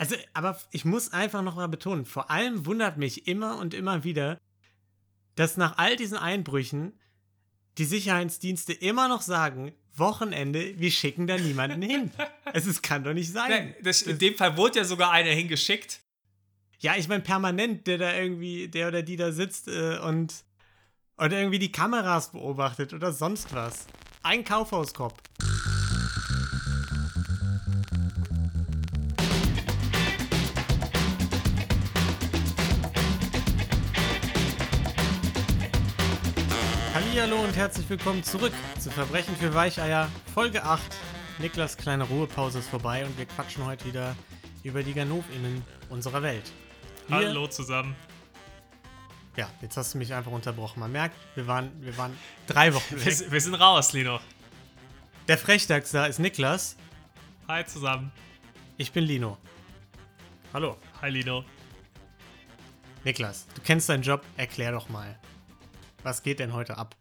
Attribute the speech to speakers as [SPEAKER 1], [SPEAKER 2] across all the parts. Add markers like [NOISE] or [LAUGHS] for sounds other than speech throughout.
[SPEAKER 1] Also, aber ich muss einfach noch mal betonen, vor allem wundert mich immer und immer wieder, dass nach all diesen Einbrüchen die Sicherheitsdienste immer noch sagen, Wochenende, wir schicken da niemanden hin. [LAUGHS] es ist, kann doch nicht sein.
[SPEAKER 2] Nein, das, in dem Fall wurde ja sogar einer hingeschickt.
[SPEAKER 1] Ja, ich meine permanent, der da irgendwie, der oder die da sitzt äh, und, und irgendwie die Kameras beobachtet oder sonst was. Ein Kaufhauskorb. Herzlich willkommen zurück zu Verbrechen für Weicheier, Folge 8. Niklas kleine Ruhepause ist vorbei und wir quatschen heute wieder über die GanovenInnen unserer Welt. Wir,
[SPEAKER 2] Hallo zusammen.
[SPEAKER 1] Ja, jetzt hast du mich einfach unterbrochen. Man merkt, wir waren, wir waren drei Wochen weg.
[SPEAKER 2] Wir, wir sind raus, Lino.
[SPEAKER 1] Der Frechdachs da ist Niklas.
[SPEAKER 2] Hi zusammen.
[SPEAKER 1] Ich bin Lino.
[SPEAKER 2] Hallo. Hi Lino.
[SPEAKER 1] Niklas, du kennst deinen Job, erklär doch mal. Was geht denn heute ab?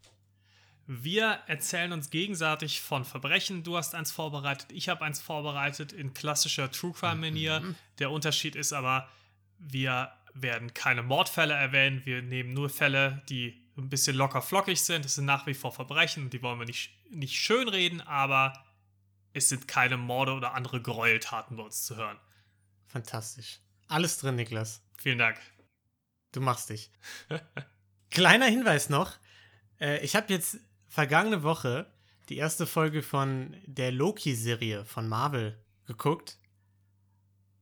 [SPEAKER 2] Wir erzählen uns gegenseitig von Verbrechen. Du hast eins vorbereitet, ich habe eins vorbereitet in klassischer True Crime-Manier. Mhm. Der Unterschied ist aber, wir werden keine Mordfälle erwähnen. Wir nehmen nur Fälle, die ein bisschen locker flockig sind. Es sind nach wie vor Verbrechen und die wollen wir nicht, nicht schönreden, aber es sind keine Morde oder andere Gräueltaten bei uns zu hören.
[SPEAKER 1] Fantastisch. Alles drin, Niklas.
[SPEAKER 2] Vielen Dank.
[SPEAKER 1] Du machst dich. [LAUGHS] Kleiner Hinweis noch. Äh, ich habe jetzt vergangene Woche die erste Folge von der Loki-Serie von Marvel geguckt.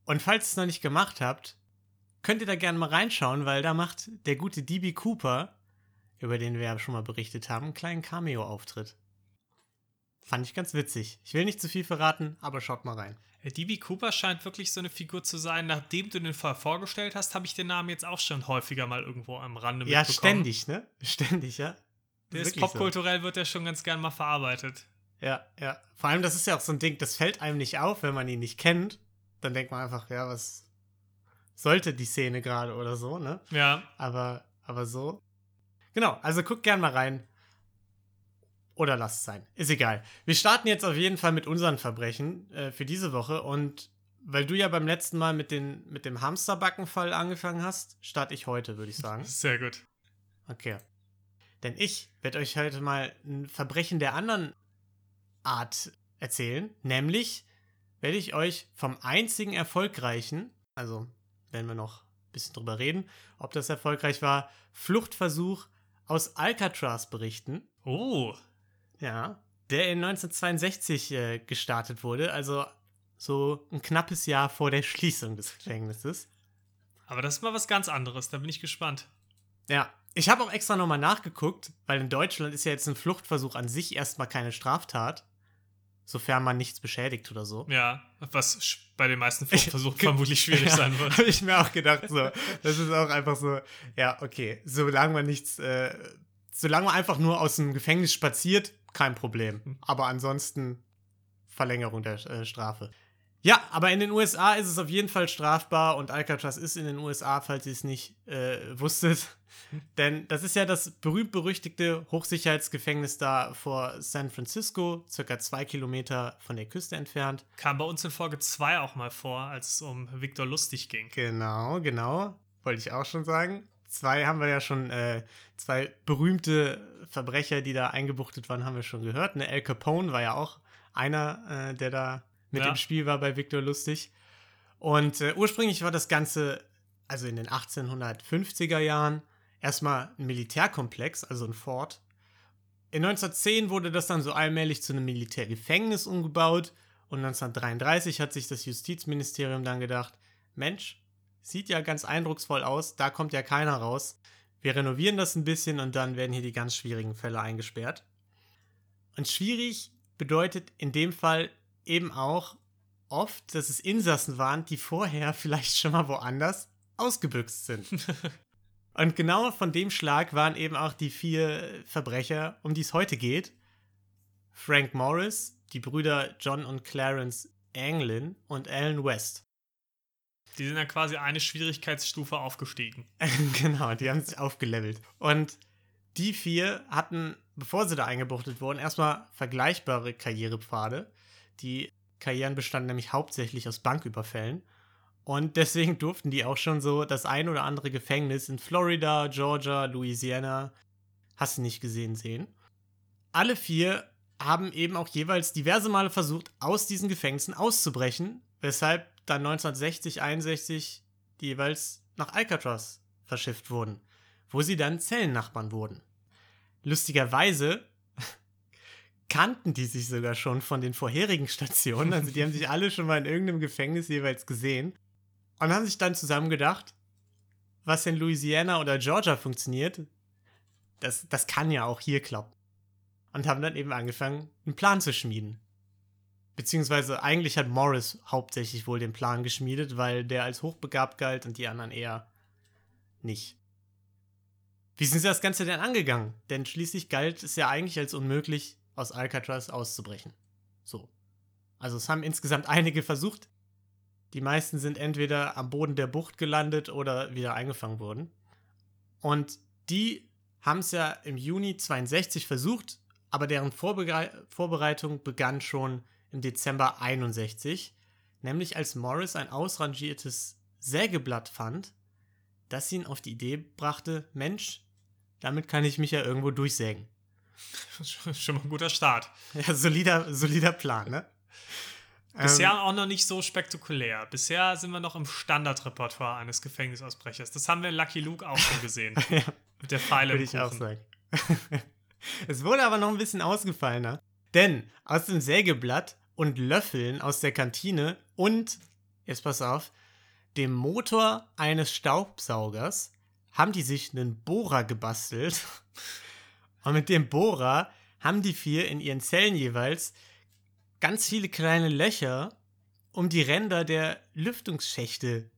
[SPEAKER 1] Und falls ihr es noch nicht gemacht habt, könnt ihr da gerne mal reinschauen, weil da macht der gute DB Cooper, über den wir ja schon mal berichtet haben, einen kleinen Cameo-Auftritt. Fand ich ganz witzig. Ich will nicht zu viel verraten, aber schaut mal rein.
[SPEAKER 2] DB Cooper scheint wirklich so eine Figur zu sein. Nachdem du den Fall vorgestellt hast, habe ich den Namen jetzt auch schon häufiger mal irgendwo am Rande
[SPEAKER 1] ja, mitbekommen. Ja, ständig, ne? [LAUGHS] Ständig, ja.
[SPEAKER 2] Der ist popkulturell so. wird der schon ganz gern mal verarbeitet.
[SPEAKER 1] Ja, ja. Vor allem, das ist ja auch so ein Ding, das fällt einem nicht auf, wenn man ihn nicht kennt. Dann denkt man einfach, ja, was sollte die Szene gerade oder so, ne?
[SPEAKER 2] Ja.
[SPEAKER 1] Aber, aber so. Genau, also guckt gern mal rein. Oder lasst es sein. Ist egal. Wir starten jetzt auf jeden Fall mit unseren Verbrechen äh, für diese Woche. Und weil du ja beim letzten Mal mit, den, mit dem Hamsterbackenfall angefangen hast, starte ich heute, würde ich sagen.
[SPEAKER 2] Sehr gut.
[SPEAKER 1] Okay. Denn ich werde euch heute mal ein Verbrechen der anderen Art erzählen. Nämlich werde ich euch vom einzigen erfolgreichen, also wenn wir noch ein bisschen drüber reden, ob das erfolgreich war, Fluchtversuch aus Alcatraz berichten.
[SPEAKER 2] Oh.
[SPEAKER 1] Ja. Der in 1962 äh, gestartet wurde, also so ein knappes Jahr vor der Schließung des Gefängnisses.
[SPEAKER 2] Aber das ist mal was ganz anderes, da bin ich gespannt.
[SPEAKER 1] Ja, ich habe auch extra nochmal nachgeguckt, weil in Deutschland ist ja jetzt ein Fluchtversuch an sich erstmal keine Straftat, sofern man nichts beschädigt oder so.
[SPEAKER 2] Ja, was bei den meisten Fluchtversuchen vermutlich schwierig [LAUGHS] ja, sein wird.
[SPEAKER 1] Habe ich mir auch gedacht, so. Das ist auch einfach so, ja, okay, solange man nichts, äh, solange man einfach nur aus dem Gefängnis spaziert, kein Problem. Hm. Aber ansonsten Verlängerung der äh, Strafe. Ja, aber in den USA ist es auf jeden Fall strafbar und Alcatraz ist in den USA, falls ihr es nicht äh, wusstet. Denn das ist ja das berühmt-berüchtigte Hochsicherheitsgefängnis da vor San Francisco, circa zwei Kilometer von der Küste entfernt.
[SPEAKER 2] Kam bei uns in Folge 2 auch mal vor, als es um Victor Lustig ging.
[SPEAKER 1] Genau, genau. Wollte ich auch schon sagen. Zwei haben wir ja schon, äh, zwei berühmte Verbrecher, die da eingebuchtet waren, haben wir schon gehört. Ne, El Capone war ja auch einer, äh, der da mit ja. im Spiel war bei Victor Lustig. Und äh, ursprünglich war das Ganze, also in den 1850er Jahren, erstmal ein Militärkomplex, also ein Fort. In 1910 wurde das dann so allmählich zu einem Militärgefängnis umgebaut und 1933 hat sich das Justizministerium dann gedacht, Mensch, sieht ja ganz eindrucksvoll aus, da kommt ja keiner raus. Wir renovieren das ein bisschen und dann werden hier die ganz schwierigen Fälle eingesperrt. Und schwierig bedeutet in dem Fall eben auch oft, dass es Insassen waren, die vorher [LAUGHS] vielleicht schon mal woanders ausgebüxt sind. [LAUGHS] Und genau von dem Schlag waren eben auch die vier Verbrecher, um die es heute geht. Frank Morris, die Brüder John und Clarence Anglin und Alan West.
[SPEAKER 2] Die sind ja quasi eine Schwierigkeitsstufe aufgestiegen. [LAUGHS]
[SPEAKER 1] genau, die haben sich aufgelevelt. Und die vier hatten, bevor sie da eingebuchtet wurden, erstmal vergleichbare Karrierepfade. Die Karrieren bestanden nämlich hauptsächlich aus Banküberfällen. Und deswegen durften die auch schon so das ein oder andere Gefängnis in Florida, Georgia, Louisiana, hast du nicht gesehen, sehen. Alle vier haben eben auch jeweils diverse Male versucht, aus diesen Gefängnissen auszubrechen, weshalb dann 1960, 61 jeweils nach Alcatraz verschifft wurden, wo sie dann Zellennachbarn wurden. Lustigerweise [LAUGHS] kannten die sich sogar schon von den vorherigen Stationen, also die haben sich alle schon mal in irgendeinem Gefängnis jeweils gesehen und haben sich dann zusammen gedacht, was in Louisiana oder Georgia funktioniert, das, das kann ja auch hier klappen. Und haben dann eben angefangen, einen Plan zu schmieden. Beziehungsweise eigentlich hat Morris hauptsächlich wohl den Plan geschmiedet, weil der als hochbegabt galt und die anderen eher nicht. Wie sind sie das Ganze denn angegangen? Denn schließlich galt es ja eigentlich als unmöglich, aus Alcatraz auszubrechen. So. Also es haben insgesamt [LAUGHS] einige versucht. Die meisten sind entweder am Boden der Bucht gelandet oder wieder eingefangen worden. Und die haben es ja im Juni 62 versucht, aber deren Vorbere Vorbereitung begann schon im Dezember 61, nämlich als Morris ein ausrangiertes Sägeblatt fand, das ihn auf die Idee brachte, Mensch, damit kann ich mich ja irgendwo durchsägen. [LAUGHS]
[SPEAKER 2] Schon mal ein guter Start.
[SPEAKER 1] Ja, solider, solider Plan, ne?
[SPEAKER 2] Bisher ähm, auch noch nicht so spektakulär. Bisher sind wir noch im Standardrepertoire eines Gefängnisausbrechers. Das haben wir in Lucky Luke auch schon gesehen. [LAUGHS] ja, mit der Pfeile
[SPEAKER 1] Würde ich auch sagen. [LAUGHS] es wurde aber noch ein bisschen ausgefallener. Denn aus dem Sägeblatt und Löffeln aus der Kantine und, jetzt pass auf, dem Motor eines Staubsaugers haben die sich einen Bohrer gebastelt. [LAUGHS] Und mit dem Bohrer haben die vier in ihren Zellen jeweils ganz viele kleine Löcher um die Ränder der Lüftungsschächte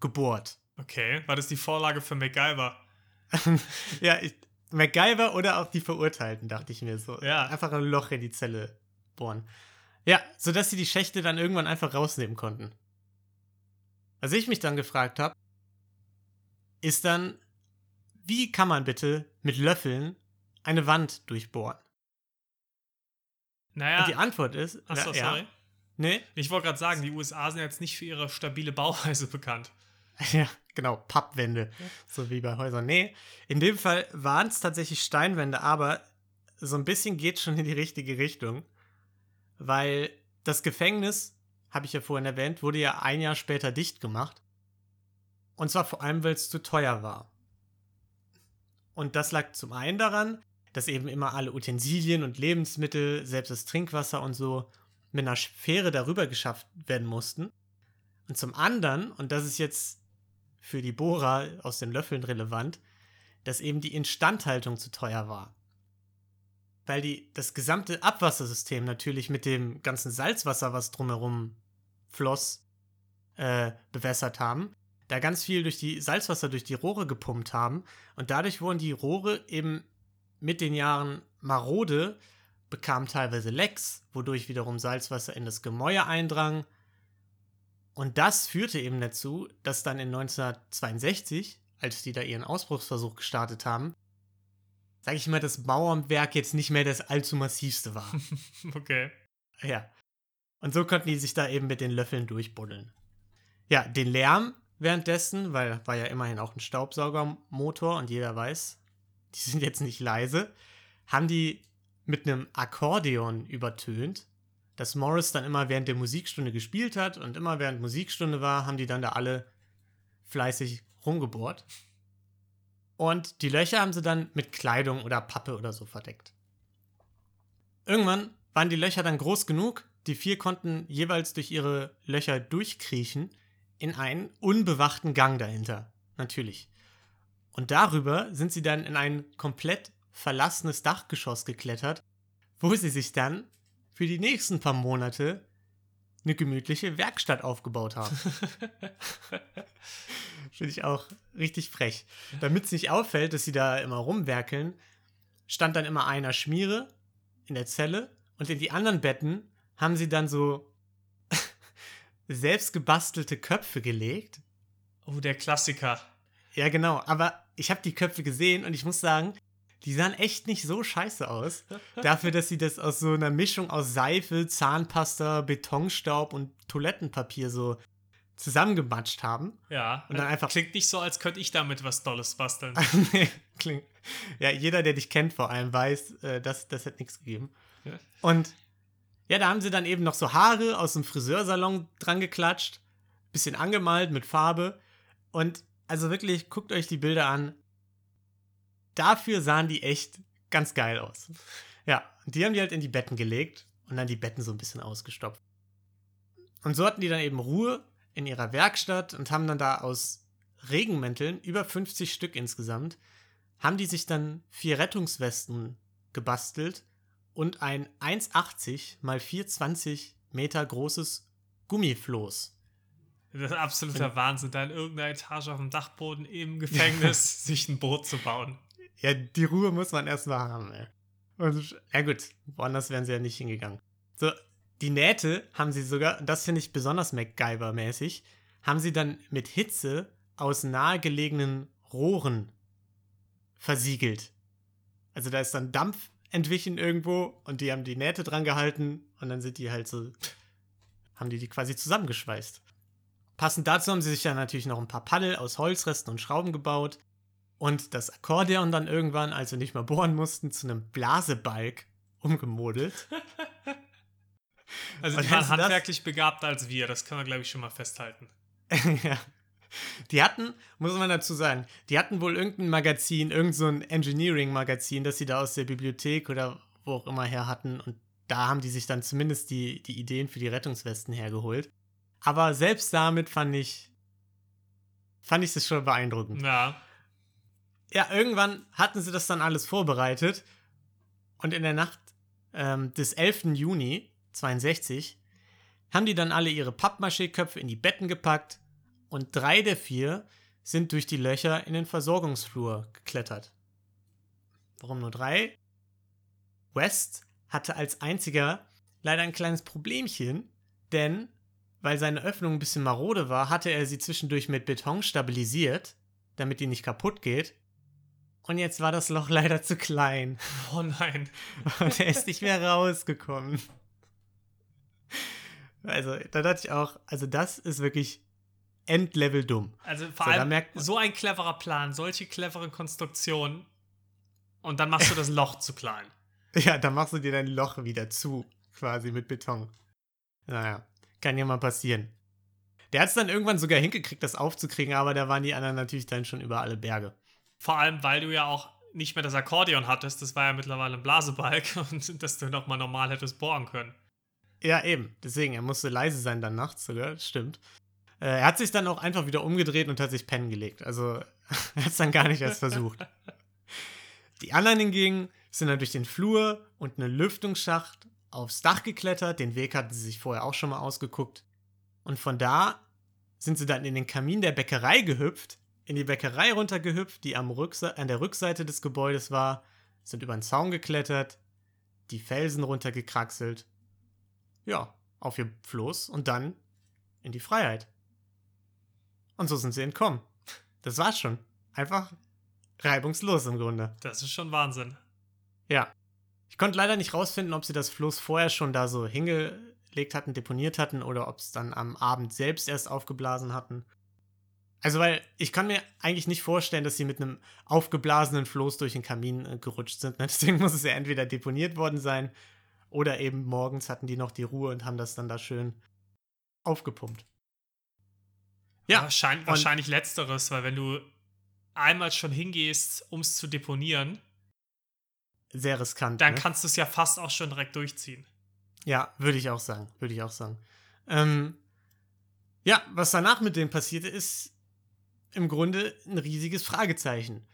[SPEAKER 1] gebohrt.
[SPEAKER 2] Okay, war das die Vorlage für MacGyver? [LAUGHS]
[SPEAKER 1] ja, ich, MacGyver oder auch die Verurteilten, dachte ich mir so. Ja. Einfach ein Loch in die Zelle bohren. Ja, sodass sie die Schächte dann irgendwann einfach rausnehmen konnten. Was ich mich dann gefragt habe, ist dann, wie kann man bitte mit Löffeln eine Wand durchbohren?
[SPEAKER 2] Naja.
[SPEAKER 1] Und die Antwort ist.
[SPEAKER 2] Achso, ja, sorry. Nee? Ich wollte gerade sagen, die USA sind jetzt nicht für ihre stabile Bauweise bekannt. [LAUGHS]
[SPEAKER 1] Ja, genau, Pappwände, ja. so wie bei Häusern. Nee, in dem Fall waren es tatsächlich Steinwände, aber so ein bisschen geht schon in die richtige Richtung, weil das Gefängnis, habe ich ja vorhin erwähnt, wurde ja ein Jahr später dicht gemacht. Und zwar vor allem, weil es zu teuer war. Und das lag zum einen daran, dass eben immer alle Utensilien und Lebensmittel, selbst das Trinkwasser und so, mit einer Fähre darüber geschafft werden mussten. Und zum anderen, und das ist jetzt für die Bohrer aus den Löffeln relevant, dass eben die Instandhaltung zu teuer war. Weil die das gesamte Abwassersystem natürlich mit dem ganzen Salzwasser, was drumherum floss, äh, bewässert haben, da ganz viel durch die Salzwasser durch die Rohre gepumpt haben und dadurch wurden die Rohre eben mit den Jahren marode, bekam teilweise Lecks, wodurch wiederum Salzwasser in das Gemäuer eindrang. Und das führte eben dazu, dass dann in 1962, als die da ihren Ausbruchsversuch gestartet haben, sage ich mal, das Mauerwerk jetzt nicht mehr das allzu massivste war. [LAUGHS]
[SPEAKER 2] okay.
[SPEAKER 1] Ja. Und so konnten die sich da eben mit den Löffeln durchbuddeln. Ja, den Lärm währenddessen, weil war ja immerhin auch ein Staubsaugermotor und jeder weiß, die sind jetzt nicht leise, haben die mit einem Akkordeon übertönt, das Morris dann immer während der Musikstunde gespielt hat und immer während Musikstunde war, haben die dann da alle fleißig rumgebohrt. Und die Löcher haben sie dann mit Kleidung oder Pappe oder so verdeckt. Irgendwann waren die Löcher dann groß genug, die vier konnten jeweils durch ihre Löcher durchkriechen in einen unbewachten Gang dahinter. Natürlich. Und darüber sind sie dann in ein komplett verlassenes Dachgeschoss geklettert, wo sie sich dann für die nächsten paar Monate eine gemütliche Werkstatt aufgebaut haben. [LAUGHS] Finde ich auch richtig frech. Damit es nicht auffällt, dass sie da immer rumwerkeln, stand dann immer einer Schmiere in der Zelle und in die anderen Betten haben sie dann so [LAUGHS] selbst gebastelte Köpfe gelegt.
[SPEAKER 2] Oh, der Klassiker.
[SPEAKER 1] Ja, genau. Aber ich habe die Köpfe gesehen und ich muss sagen, die sahen echt nicht so scheiße aus. Dafür, dass sie das aus so einer Mischung aus Seife, Zahnpasta, Betonstaub und Toilettenpapier so zusammengematscht haben.
[SPEAKER 2] Ja.
[SPEAKER 1] Und dann einfach-
[SPEAKER 2] Klingt nicht so, als könnte ich damit was Dolles basteln. [LAUGHS]
[SPEAKER 1] Nee, Klingt. Ja, jeder, der dich kennt, vor allem weiß, äh, das, das hätte nichts gegeben.
[SPEAKER 2] Ja.
[SPEAKER 1] Und ja, da haben sie dann eben noch so Haare aus dem Friseursalon dran geklatscht, bisschen angemalt mit Farbe. Und also wirklich, guckt euch die Bilder an. Dafür sahen die echt ganz geil aus. Ja, die haben die halt in die Betten gelegt und dann die Betten so ein bisschen ausgestopft. Und so hatten die dann eben Ruhe in ihrer Werkstatt und haben dann da aus Regenmänteln, über 50 Stück insgesamt, haben die sich dann vier Rettungswesten gebastelt und ein 1,80 mal 4,20 Meter großes Gummifloß.
[SPEAKER 2] Das ist absoluter Wahnsinn, da in irgendeiner Etage auf dem Dachboden im [LAUGHS] Gefängnis sich ein Boot zu bauen.
[SPEAKER 1] Ja, die Ruhe muss man erstmal haben, ey. Und, ja gut, woanders wären sie ja nicht hingegangen. So, die Nähte haben sie sogar, und das finde ich besonders MacGyver-mäßig, haben sie dann mit Hitze aus nahegelegenen Rohren versiegelt. Also da ist dann Dampf entwichen irgendwo und die haben die Nähte dran gehalten und dann sind die halt so, haben die die quasi zusammengeschweißt. Passend dazu haben sie sich dann natürlich noch ein paar Paddel aus Holzresten und Schrauben gebaut und das Akkordeon dann irgendwann, als sie nicht mehr bohren mussten, zu einem Blasebalg umgemodelt. [LAUGHS]
[SPEAKER 2] Also die waren
[SPEAKER 1] du das?
[SPEAKER 2] handwerklich begabter als wir, das können wir, glaube ich, schon mal festhalten. [LAUGHS]
[SPEAKER 1] ja. Die hatten, muss man dazu sagen, die hatten wohl irgendein Magazin, irgendein so Engineering-Magazin, das sie da aus der Bibliothek oder wo auch immer her hatten. Und da haben die sich dann zumindest die, die Ideen für die Rettungswesten hergeholt. Aber selbst damit fand ich, fand ich das schon beeindruckend.
[SPEAKER 2] Ja.
[SPEAKER 1] Ja, irgendwann hatten sie das dann alles vorbereitet. Und in der Nacht ähm, des 11. Juni 62 haben die dann alle ihre Pappmaché-Köpfe in die Betten gepackt und drei der vier sind durch die Löcher in den Versorgungsflur geklettert. Warum nur drei? West hatte als einziger leider ein kleines Problemchen, denn weil seine Öffnung ein bisschen marode war, hatte er sie zwischendurch mit Beton stabilisiert, damit die nicht kaputt geht. Und jetzt war das Loch [LAUGHS] leider zu klein
[SPEAKER 2] Oh nein. [LAUGHS]
[SPEAKER 1] und er ist nicht mehr rausgekommen. Also, da dachte ich auch, also das ist wirklich Endlevel dumm.
[SPEAKER 2] Also vor
[SPEAKER 1] So,
[SPEAKER 2] allem so ein cleverer Plan, solche cleveren Konstruktionen und dann machst du das Loch zu klein. [LAUGHS]
[SPEAKER 1] Ja, da machst du dir dein Loch wieder zu, quasi mit Beton. Naja, kann ja mal passieren. Der hat es dann irgendwann sogar hingekriegt, das aufzukriegen, aber da waren die anderen natürlich dann schon über alle Berge.
[SPEAKER 2] Vor allem, weil du ja auch nicht mehr das Akkordeon hattest, das war ja mittlerweile ein Blasebalg [LAUGHS] und dass du nochmal normal hättest bohren können.
[SPEAKER 1] Ja, eben. Deswegen, er musste leise sein dann nachts sogar, stimmt. Äh, er hat sich dann auch einfach wieder umgedreht und hat sich pennen gelegt. Also, [LAUGHS] er hat es dann gar nicht erst versucht. [LAUGHS] Die anderen hingegen sind dann durch den Flur und einen Lüftungsschacht aufs Dach geklettert. Den Weg hatten sie sich vorher auch schon mal ausgeguckt. Und von da sind sie dann in den Kamin der Bäckerei gehüpft, in die Bäckerei runtergehüpft, die am Rückse an der Rückseite des Gebäudes war, sind über den Zaun geklettert, die Felsen runtergekraxelt ja, auf ihr Floß und dann in die Freiheit. Und so sind sie entkommen. Das war's schon. Einfach reibungslos im Grunde.
[SPEAKER 2] Das ist schon Wahnsinn.
[SPEAKER 1] Ja. Ich konnte leider nicht rausfinden, ob sie das Floß vorher schon da so hingelegt hatten, deponiert hatten oder ob es dann am Abend selbst erst aufgeblasen hatten. Also, weil ich kann mir eigentlich nicht vorstellen, dass sie mit einem aufgeblasenen Floß durch den Kamin äh, gerutscht sind. Ne? [LAUGHS] Deswegen muss es ja entweder deponiert worden sein oder eben morgens hatten die noch die Ruhe und haben das dann da schön aufgepumpt. Ja,
[SPEAKER 2] wahrscheinlich, wahrscheinlich letzteres, weil wenn du einmal schon hingehst, um es zu deponieren,
[SPEAKER 1] Sehr riskant.
[SPEAKER 2] dann
[SPEAKER 1] ne?
[SPEAKER 2] kannst du es ja fast auch schon direkt durchziehen.
[SPEAKER 1] Ja, würde ich auch sagen. Würde ich auch sagen. Ähm, ja, was danach mit denen passierte, ist im Grunde ein riesiges Fragezeichen.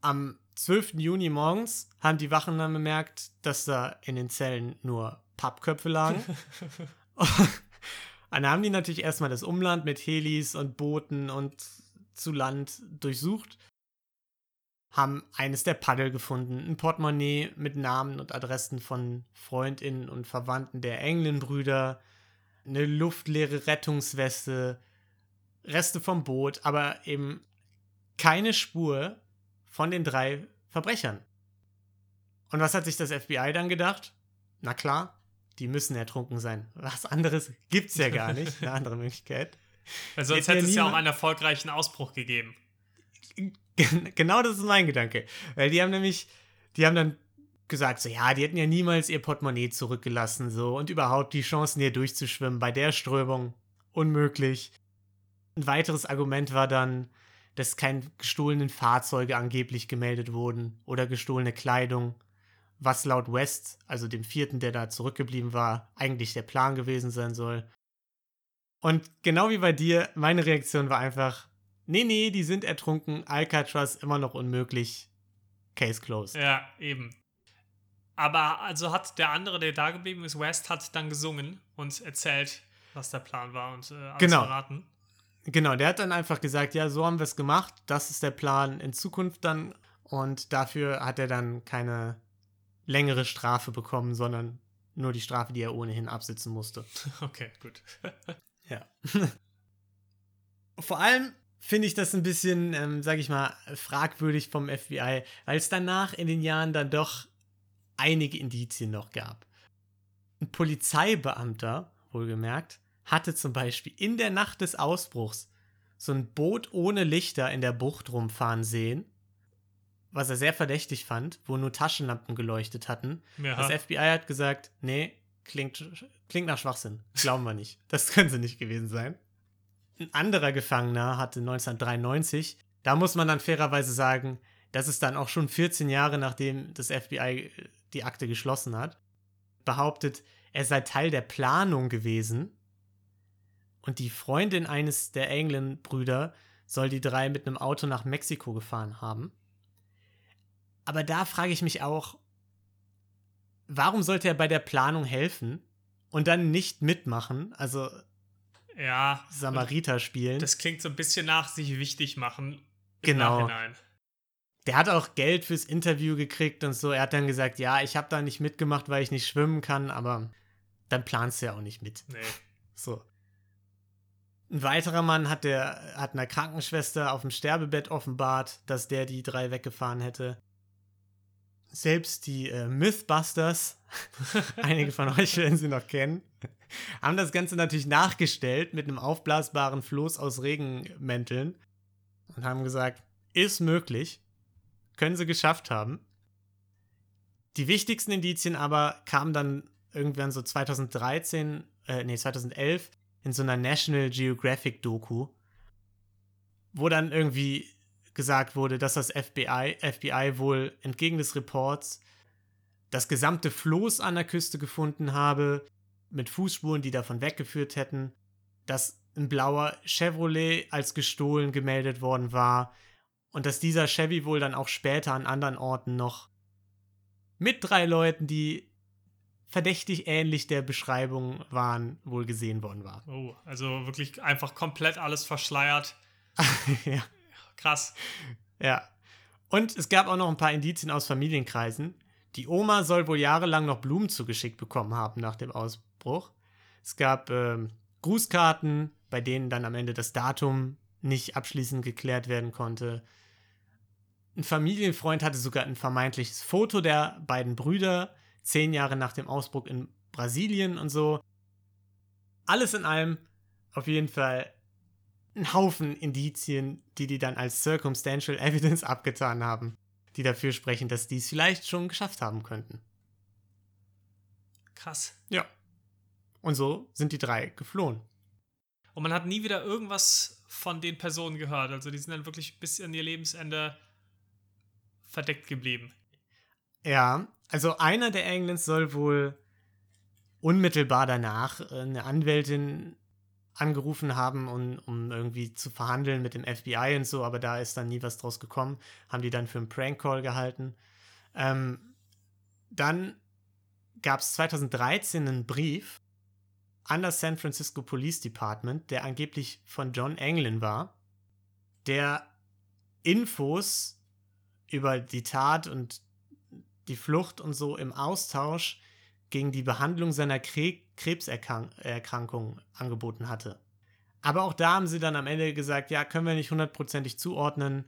[SPEAKER 1] Am 12. Juni morgens haben die Wachen dann bemerkt, dass da in den Zellen nur Pappköpfe lagen. [LAUGHS] und dann haben die natürlich erstmal das Umland mit Helis und Booten und zu Land durchsucht. Haben eines der Paddel gefunden, ein Portemonnaie mit Namen und Adressen von Freundinnen und Verwandten der Englin-Brüder, eine luftleere Rettungsweste, Reste vom Boot, aber eben keine Spur von den drei Verbrechern. Und was hat sich das FBI dann gedacht? Na klar, die müssen ertrunken sein. Was anderes gibt es ja gar nicht, eine andere [LAUGHS] Möglichkeit.
[SPEAKER 2] Weil sonst hätte es ja auch einen erfolgreichen Ausbruch gegeben.
[SPEAKER 1] Genau das ist mein Gedanke. Weil die haben nämlich, die haben dann gesagt, so ja, die hätten ja niemals ihr Portemonnaie zurückgelassen, so und überhaupt die Chancen hier durchzuschwimmen bei der Strömung unmöglich. Ein weiteres Argument war dann, dass keine gestohlenen Fahrzeuge angeblich gemeldet wurden oder gestohlene Kleidung, was laut West, also dem vierten, der da zurückgeblieben war, eigentlich der Plan gewesen sein soll. Und genau wie bei dir, meine Reaktion war einfach, nee, nee, die sind ertrunken, Alcatraz immer noch unmöglich, Case closed.
[SPEAKER 2] Ja, eben. Aber also hat der andere, der da geblieben ist, West, hat dann gesungen und erzählt, was der Plan war und äh, alles
[SPEAKER 1] genau.
[SPEAKER 2] verraten.
[SPEAKER 1] Genau, der hat dann einfach gesagt, ja, so haben wir es gemacht, das ist der Plan in Zukunft dann und dafür hat er dann keine längere Strafe bekommen, sondern nur die Strafe, die er ohnehin absitzen musste. [LAUGHS]
[SPEAKER 2] Okay, gut. [LAUGHS]
[SPEAKER 1] ja. [LAUGHS] Vor allem finde ich das ein bisschen, ähm, sag ich mal, fragwürdig vom FBI, weil es danach in den Jahren dann doch einige Indizien noch gab. Ein Polizeibeamter, wohlgemerkt, hatte zum Beispiel in der Nacht des Ausbruchs so ein Boot ohne Lichter in der Bucht rumfahren sehen, was er sehr verdächtig fand, wo nur Taschenlampen geleuchtet hatten. Ja. Das FBI hat gesagt, nee, klingt, klingt nach Schwachsinn. Glauben wir nicht. Das können sie nicht gewesen sein. Ein anderer Gefangener hatte 1993, da muss man dann fairerweise sagen, das ist dann auch schon 14 Jahre nachdem das FBI die Akte geschlossen hat, behauptet, er sei Teil der Planung gewesen und die Freundin eines der England-Brüder soll die drei mit einem Auto nach Mexiko gefahren haben. Aber da frage ich mich auch, warum sollte er bei der Planung helfen und dann nicht mitmachen? Also
[SPEAKER 2] ja,
[SPEAKER 1] Samariter spielen.
[SPEAKER 2] Das klingt so ein bisschen nach sich wichtig machen.
[SPEAKER 1] genau. Der hat auch Geld fürs Interview gekriegt und so. Er hat dann gesagt, ja, ich habe da nicht mitgemacht, weil ich nicht schwimmen kann, aber dann planst du ja auch nicht mit.
[SPEAKER 2] Nee.
[SPEAKER 1] So. Ein weiterer Mann hat, der, hat einer Krankenschwester auf dem Sterbebett offenbart, dass der die drei weggefahren hätte. Selbst die äh, Mythbusters, [LAUGHS] einige von euch werden sie noch kennen, [LAUGHS] haben das Ganze natürlich nachgestellt mit einem aufblasbaren Floß aus Regenmänteln und haben gesagt, ist möglich, können sie geschafft haben. Die wichtigsten Indizien aber kamen dann irgendwann so 2013, äh, nee, 2011 in so einer National Geographic Doku, wo dann irgendwie gesagt wurde, dass das FBI, FBI wohl entgegen des Reports das gesamte Floß an der Küste gefunden habe, mit Fußspuren, die davon weggeführt hätten, dass ein blauer Chevrolet als gestohlen gemeldet worden war und dass dieser Chevy wohl dann auch später an anderen Orten noch mit drei Leuten, die verdächtig ähnlich der Beschreibung waren, wohl gesehen worden war.
[SPEAKER 2] Oh, also wirklich einfach komplett alles verschleiert. [LAUGHS]
[SPEAKER 1] ja.
[SPEAKER 2] Krass.
[SPEAKER 1] Ja. Und es gab auch noch ein paar Indizien aus Familienkreisen. Die Oma soll wohl jahrelang noch Blumen zugeschickt bekommen haben nach dem Ausbruch. Es gab ähm, Grußkarten, bei denen dann am Ende das Datum nicht abschließend geklärt werden konnte. Ein Familienfreund hatte sogar ein vermeintliches Foto der beiden Brüder zehn Jahre nach dem Ausbruch in Brasilien und so. Alles in allem auf jeden Fall ein Haufen Indizien, die die dann als Circumstantial Evidence abgetan haben, die dafür sprechen, dass die es vielleicht schon geschafft haben könnten.
[SPEAKER 2] Krass.
[SPEAKER 1] Ja. Und so sind die drei geflohen.
[SPEAKER 2] Und man hat nie wieder irgendwas von den Personen gehört. Also die sind dann wirklich bis an ihr Lebensende verdeckt geblieben.
[SPEAKER 1] Ja, also einer der Englands soll wohl unmittelbar danach äh, eine Anwältin angerufen haben, um, um irgendwie zu verhandeln mit dem FBI und so, aber da ist dann nie was draus gekommen. Haben die dann für einen Prank-Call gehalten. Ähm, dann gab es 2013 einen Brief an das San Francisco Police Department, der angeblich von John Anglin war, der Infos über die Tat und die Flucht und so im Austausch gegen die Behandlung seiner Kre Krebserkrankung angeboten hatte. Aber auch da haben sie dann am Ende gesagt, ja, können wir nicht hundertprozentig zuordnen,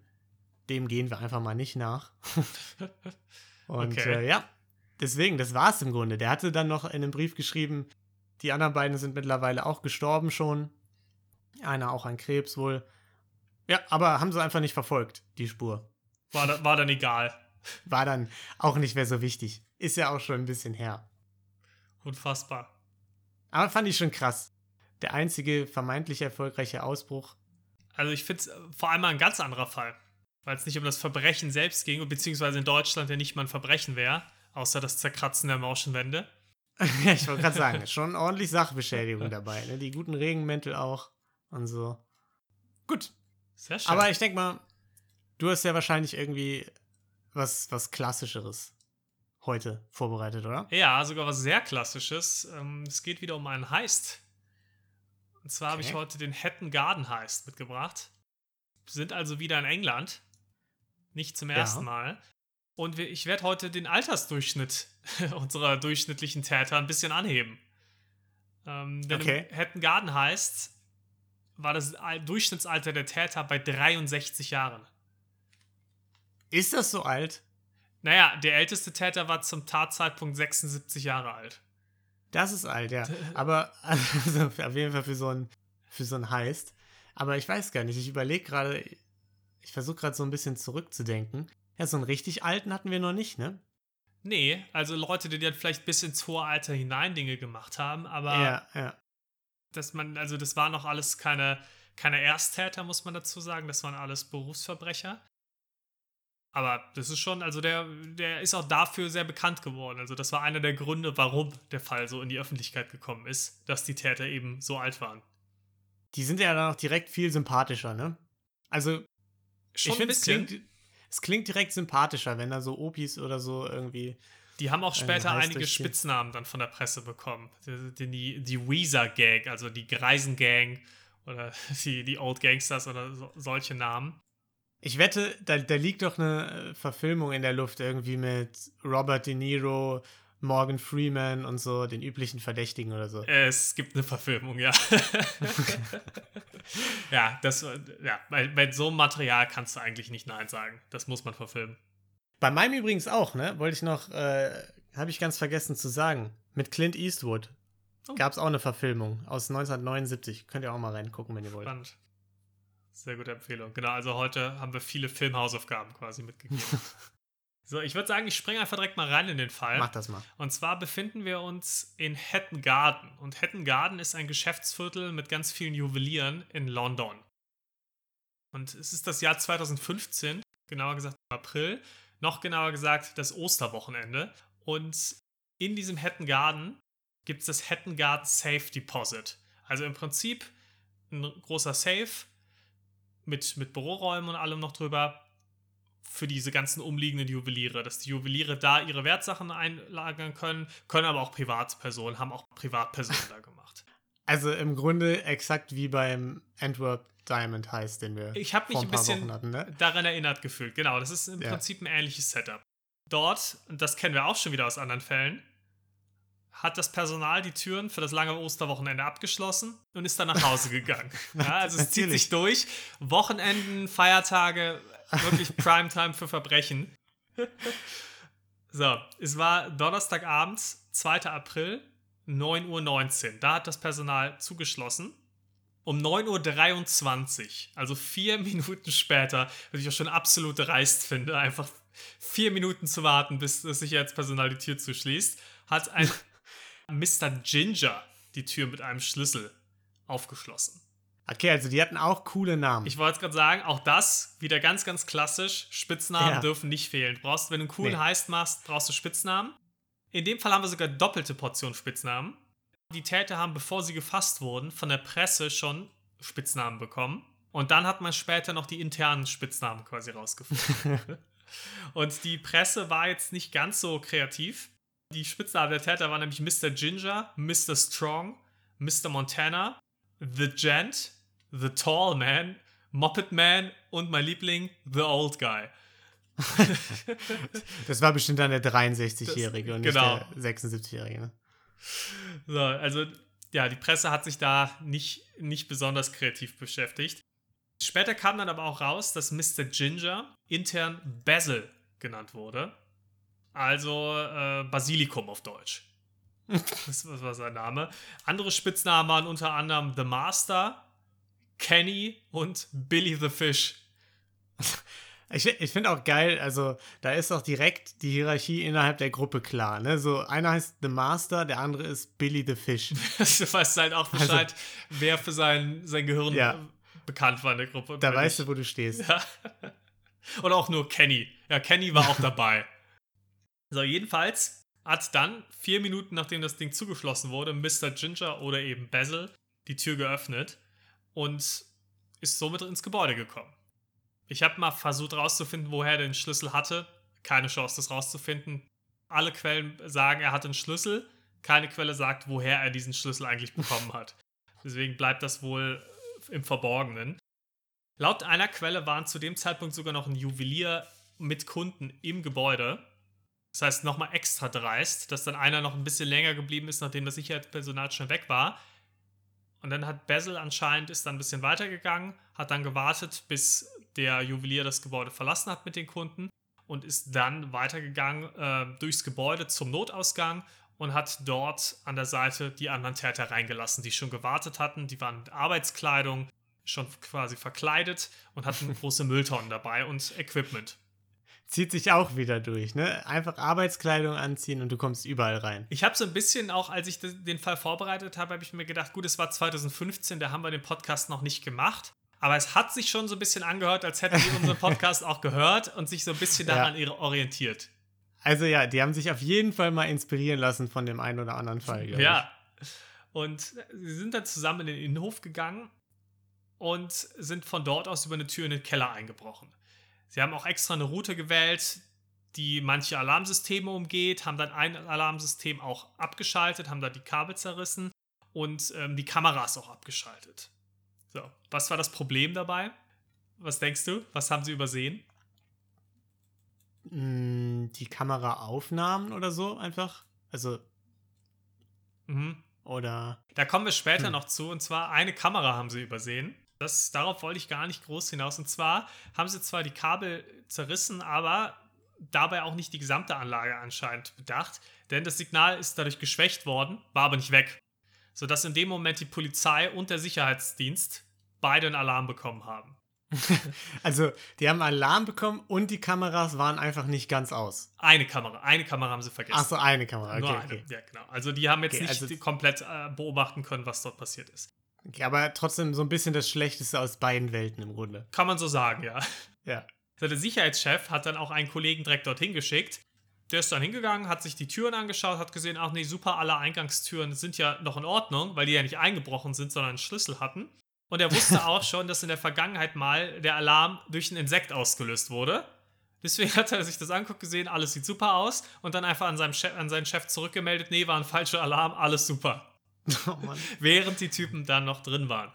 [SPEAKER 1] dem gehen wir einfach mal nicht nach. [LAUGHS] und okay. äh, ja, deswegen, das war es im Grunde. Der hatte dann noch in einem Brief geschrieben, die anderen beiden sind mittlerweile auch gestorben schon. Einer auch an Krebs wohl. Ja, aber haben sie einfach nicht verfolgt, die Spur.
[SPEAKER 2] War, da, war dann egal.
[SPEAKER 1] War dann auch nicht mehr so wichtig. Ist ja auch schon ein bisschen her.
[SPEAKER 2] Unfassbar.
[SPEAKER 1] Aber fand ich schon krass. Der einzige vermeintlich erfolgreiche Ausbruch.
[SPEAKER 2] Also ich finde es vor allem ein ganz anderer Fall. Weil es nicht um das Verbrechen selbst ging, beziehungsweise in Deutschland ja nicht mal ein Verbrechen wäre, außer das Zerkratzen der Mauschenwände. [LAUGHS]
[SPEAKER 1] ja, ich wollte gerade sagen, schon ordentlich Sachbeschädigung dabei. Ne? Die guten Regenmäntel auch und so. Gut.
[SPEAKER 2] Sehr schön.
[SPEAKER 1] Aber ich denke mal, du hast ja wahrscheinlich irgendwie was, was Klassischeres heute vorbereitet, oder?
[SPEAKER 2] Ja, sogar was sehr Klassisches. Ähm, es geht wieder um einen Heist. Und zwar okay. habe ich heute den Hatton Garden Heist mitgebracht. Wir sind also wieder in England. Nicht zum ersten ja. Mal. Und ich werde heute den Altersdurchschnitt [LAUGHS] unserer durchschnittlichen Täter ein bisschen anheben. Ähm, denn okay. im Hatton Garden Heist war das Durchschnittsalter der Täter bei 63 Jahren.
[SPEAKER 1] Ist das so alt?
[SPEAKER 2] Naja, der älteste Täter war zum Tatzeitpunkt 76 Jahre alt.
[SPEAKER 1] Das ist alt, ja. [LAUGHS] Aber also auf jeden Fall für so ein, für so ein Heist. Aber ich weiß gar nicht. Ich überlege gerade, ich versuche gerade so ein bisschen zurückzudenken. Ja, so einen richtig alten hatten wir noch nicht, ne?
[SPEAKER 2] Nee, also Leute, die dann vielleicht bis ins hohe Alter hinein Dinge gemacht haben, aber
[SPEAKER 1] ja, ja.
[SPEAKER 2] dass man, also das war noch alles keine, keine Ersttäter, muss man dazu sagen. Das waren alles Berufsverbrecher. Aber das ist schon, also der, der ist auch dafür sehr bekannt geworden. Also das war einer der Gründe, warum der Fall so in die Öffentlichkeit gekommen ist, dass die Täter eben so alt waren.
[SPEAKER 1] Die sind ja dann auch direkt viel sympathischer, ne? Also
[SPEAKER 2] schon ich finde, es
[SPEAKER 1] klingt, es klingt direkt sympathischer, wenn da so Opis oder so irgendwie.
[SPEAKER 2] Die haben auch später einige Spitznamen dann von der Presse bekommen. Die, die, die Weezer-Gang, also die Greisen-Gang oder [LAUGHS] die, die Old Gangsters oder so, solche Namen.
[SPEAKER 1] Ich wette, da, da liegt doch eine äh, Verfilmung in der Luft irgendwie mit Robert De Niro, Morgan Freeman und so, den üblichen Verdächtigen oder so.
[SPEAKER 2] Es gibt eine Verfilmung, ja. [LAUGHS] ja, das, ja, bei, bei so einem Material kannst du eigentlich nicht Nein sagen. Das muss man verfilmen.
[SPEAKER 1] Bei meinem übrigens auch, ne? Wollte ich noch, äh, habe ich ganz vergessen zu sagen. Mit Clint Eastwood oh. gab es auch eine Verfilmung aus 1979. Könnt ihr auch mal reingucken, wenn ihr wollt.
[SPEAKER 2] Spannend. Sehr gute Empfehlung. Genau, also heute haben wir viele Filmhausaufgaben quasi mitgegeben. [LAUGHS] so, ich würde sagen, ich springe einfach direkt mal rein in den Fall.
[SPEAKER 1] Mach das mal.
[SPEAKER 2] Und zwar befinden wir uns in Hatton Garden. Und Hatton Garden ist ein Geschäftsviertel mit ganz vielen Juwelieren in London. Und es ist das Jahr 2015, genauer gesagt im April, noch genauer gesagt das Osterwochenende. Und in diesem Hatton Garden gibt es das Hatton Garden Safe Deposit. Also im Prinzip ein großer Safe, mit, mit Büroräumen und allem noch drüber für diese ganzen umliegenden Juweliere, dass die Juweliere da ihre Wertsachen einlagern können, können aber auch Privatpersonen, haben auch Privatpersonen da gemacht. [LAUGHS]
[SPEAKER 1] Also im Grunde exakt wie beim Antwerp Diamond heißt, den wir
[SPEAKER 2] Ich habe mich ein, ein bisschen hatten, ne? daran erinnert gefühlt. Genau, das ist im ja. Prinzip ein ähnliches Setup. Dort, und das kennen wir auch schon wieder aus anderen Fällen, hat das Personal die Türen für das lange Osterwochenende abgeschlossen und ist dann nach Hause [LAUGHS] gegangen. Ja, also es zieht sich durch. Wochenenden, Feiertage, wirklich Primetime für Verbrechen. So, es war Donnerstagabend, 2. April, 9.19 Uhr. Da hat das Personal zugeschlossen. Um 9.23 Uhr, also vier [LAUGHS] Minuten später, was ich auch schon absolut dreist finde, einfach vier Minuten zu warten, bis das Sicherheitspersonal die Tür zuschließt, hat ein [LAUGHS] Mr. Ginger die Tür mit einem Schlüssel aufgeschlossen.
[SPEAKER 1] Okay, also die hatten auch coole Namen.
[SPEAKER 2] Ich wollte gerade sagen, auch das wieder ganz, ganz klassisch. Spitznamen ja. dürfen nicht fehlen. Du brauchst, wenn du einen coolen nee. Heist machst, brauchst du Spitznamen. In dem Fall haben wir sogar doppelte Portion Spitznamen. Die Täter haben, bevor sie gefasst wurden, von der Presse schon Spitznamen bekommen. Und dann hat man später noch die internen Spitznamen quasi rausgefunden. [LAUGHS] Und die Presse war jetzt nicht ganz so kreativ. Die Spitznamen der Täter waren nämlich Mr. Ginger, Mr. Strong, Mr. Montana, The Gent, The Tall Man, Muppet Man und mein Liebling, The Old Guy. [LAUGHS]
[SPEAKER 1] das war bestimmt dann der 63-Jährige und genau. nicht der 76-Jährige. Ne?
[SPEAKER 2] So, also ja, die Presse hat sich da nicht, nicht besonders kreativ beschäftigt. Später kam dann aber auch raus, dass Mr. Ginger intern Basil genannt wurde. Also äh, Basilikum auf Deutsch. [LAUGHS] das war sein Name. Andere Spitznamen waren unter anderem The Master, Kenny und Billy the Fish. [LAUGHS]
[SPEAKER 1] Ich, ich finde auch geil, also da ist auch direkt die Hierarchie innerhalb der Gruppe klar. Ne? So einer heißt The Master, der andere ist Billy the Fish. [LAUGHS]
[SPEAKER 2] du weißt halt auch also Bescheid, also, wer für sein, sein Gehirn ja, bekannt war in der Gruppe.
[SPEAKER 1] Da weißt ich. du, wo du stehst. Ja. [LAUGHS]
[SPEAKER 2] Oder auch nur Kenny. Ja, Kenny war auch dabei. So, jedenfalls hat dann, vier Minuten nachdem das Ding zugeschlossen wurde, Mr. Ginger oder eben Basil die Tür geöffnet und ist somit ins Gebäude gekommen. Ich habe mal versucht rauszufinden, woher er den Schlüssel hatte. Keine Chance, das rauszufinden. Alle Quellen sagen, er hatte einen Schlüssel. Keine Quelle sagt, woher er diesen Schlüssel eigentlich bekommen hat. Deswegen bleibt das wohl im Verborgenen. Laut einer Quelle waren zu dem Zeitpunkt sogar noch ein Juwelier mit Kunden im Gebäude. Das heißt, nochmal extra dreist, dass dann einer noch ein bisschen länger geblieben ist, nachdem das Sicherheitspersonal schon weg war. Und dann hat Basil anscheinend ist dann ein bisschen weitergegangen, hat dann gewartet, bis der Juwelier das Gebäude verlassen hat mit den Kunden und ist dann weitergegangen äh, durchs Gebäude zum Notausgang und hat dort an der Seite die anderen Täter reingelassen, die schon gewartet hatten. Die waren mit Arbeitskleidung schon quasi verkleidet und hatten [LAUGHS] große Mülltonnen dabei und Equipment
[SPEAKER 1] zieht sich auch wieder durch, ne? Einfach Arbeitskleidung anziehen und du kommst überall rein.
[SPEAKER 2] Ich habe so ein bisschen auch, als ich den Fall vorbereitet habe, habe ich mir gedacht, gut, es war 2015, da haben wir den Podcast noch nicht gemacht. Aber es hat sich schon so ein bisschen angehört, als hätten die unseren Podcast [LAUGHS] auch gehört und sich so ein bisschen daran ja. orientiert.
[SPEAKER 1] Also ja, die haben sich auf jeden Fall mal inspirieren lassen von dem einen oder anderen Fall.
[SPEAKER 2] Ja. Und sie sind dann zusammen in den Innenhof gegangen und sind von dort aus über eine Tür in den Keller eingebrochen. Sie haben auch extra eine Route gewählt, die manche Alarmsysteme umgeht, haben dann ein Alarmsystem auch abgeschaltet, haben da die Kabel zerrissen und ähm, die Kameras auch abgeschaltet. So, was war das Problem dabei? Was denkst du? Was haben sie übersehen?
[SPEAKER 1] Mm, die Kameraaufnahmen oder so einfach? Also.
[SPEAKER 2] Mhm.
[SPEAKER 1] Oder.
[SPEAKER 2] Da kommen wir später hm. noch zu. Und zwar eine Kamera haben sie übersehen. Das, darauf wollte ich gar nicht groß hinaus. Und zwar haben sie zwar die Kabel zerrissen, aber dabei auch nicht die gesamte Anlage anscheinend bedacht, denn das Signal ist dadurch geschwächt worden, war aber nicht weg. Sodass in dem Moment die Polizei und der Sicherheitsdienst beide einen Alarm bekommen haben. [LAUGHS]
[SPEAKER 1] also, die haben Alarm bekommen und die Kameras waren einfach nicht ganz aus.
[SPEAKER 2] Eine Kamera, eine Kamera haben sie vergessen.
[SPEAKER 1] Ach so, eine Kamera, okay.
[SPEAKER 2] Nur eine. Okay. Ja, genau. Also, die haben jetzt okay, nicht also komplett äh, beobachten können, was dort passiert ist.
[SPEAKER 1] Okay, aber trotzdem so ein bisschen das Schlechteste aus beiden Welten im Grunde.
[SPEAKER 2] Kann man so sagen, ja.
[SPEAKER 1] Ja.
[SPEAKER 2] der Sicherheitschef hat dann auch einen Kollegen direkt dorthin geschickt. Der ist dann hingegangen, hat sich die Türen angeschaut, hat gesehen, ach nee, super, alle Eingangstüren sind ja noch in Ordnung, weil die ja nicht eingebrochen sind, sondern einen Schlüssel hatten. Und er wusste [LAUGHS] auch schon, dass in der Vergangenheit mal der Alarm durch ein Insekt ausgelöst wurde. Deswegen hat er sich das anguckt, gesehen, alles sieht super aus und dann einfach an, seinem Chef, an seinen Chef zurückgemeldet, nee, war ein falscher Alarm, alles super. Oh [LAUGHS] Während die Typen dann noch drin waren.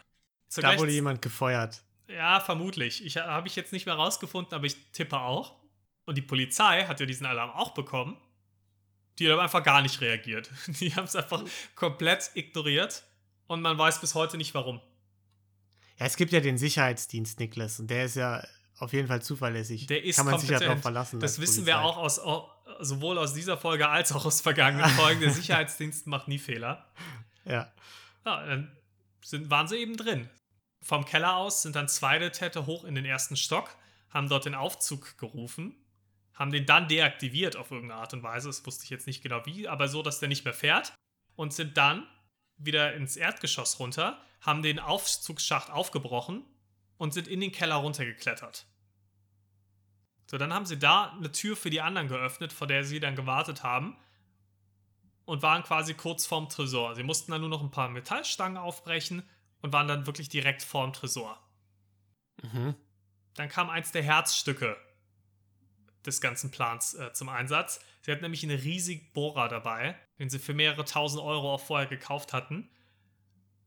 [SPEAKER 1] Zugleich, da wurde jemand gefeuert.
[SPEAKER 2] Ja, vermutlich. Ich habe ich jetzt nicht mehr rausgefunden, aber ich tippe auch. Und die Polizei hat ja diesen Alarm auch bekommen. Die haben einfach gar nicht reagiert. [LAUGHS] Die haben es einfach komplett ignoriert und man weiß bis heute nicht warum.
[SPEAKER 1] Ja, es gibt ja den Sicherheitsdienst, Niklas, und der ist ja auf jeden Fall zuverlässig.
[SPEAKER 2] Der ist
[SPEAKER 1] Kann man
[SPEAKER 2] kompetent.
[SPEAKER 1] sich ja darauf verlassen.
[SPEAKER 2] Das wissen Polizei. wir auch aus, sowohl aus dieser Folge als auch aus vergangenen Folgen. Der [LAUGHS] Sicherheitsdienst macht nie Fehler.
[SPEAKER 1] Ja.
[SPEAKER 2] Ja, dann sind, waren sie eben drin. Vom Keller aus sind dann zwei Täter hoch in den ersten Stock, haben dort den Aufzug gerufen, haben den dann deaktiviert auf irgendeine Art und Weise. Das wusste ich jetzt nicht genau wie, aber so, dass der nicht mehr fährt. Und sind dann wieder ins Erdgeschoss runter, haben den Aufzugsschacht aufgebrochen und sind in den Keller runtergeklettert. So, dann haben sie da eine Tür für die anderen geöffnet, vor der sie dann gewartet haben und waren quasi kurz vorm Tresor. Sie mussten dann nur noch ein paar Metallstangen aufbrechen und waren dann wirklich direkt vorm Tresor.
[SPEAKER 1] Mhm.
[SPEAKER 2] Dann kam eins der Herzstücke des ganzen Plans äh, zum Einsatz. Sie hatten nämlich einen riesigen Bohrer dabei, den sie für mehrere tausend Euro auch vorher gekauft hatten.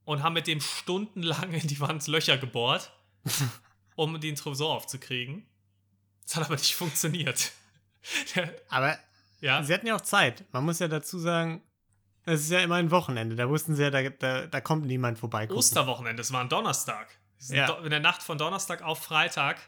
[SPEAKER 2] Und haben mit dem stundenlang in die Wand Löcher gebohrt, [LAUGHS] um den Tresor aufzukriegen. Das hat aber nicht funktioniert. [LAUGHS]
[SPEAKER 1] aber ja. Sie hatten ja auch Zeit. Man muss ja dazu sagen, es ist ja immer ein Wochenende. Da wussten sie ja, da, da, da kommt niemand vorbei.
[SPEAKER 2] Osterwochenende, es war ein Donnerstag. Ja. In der Nacht von Donnerstag auf Freitag,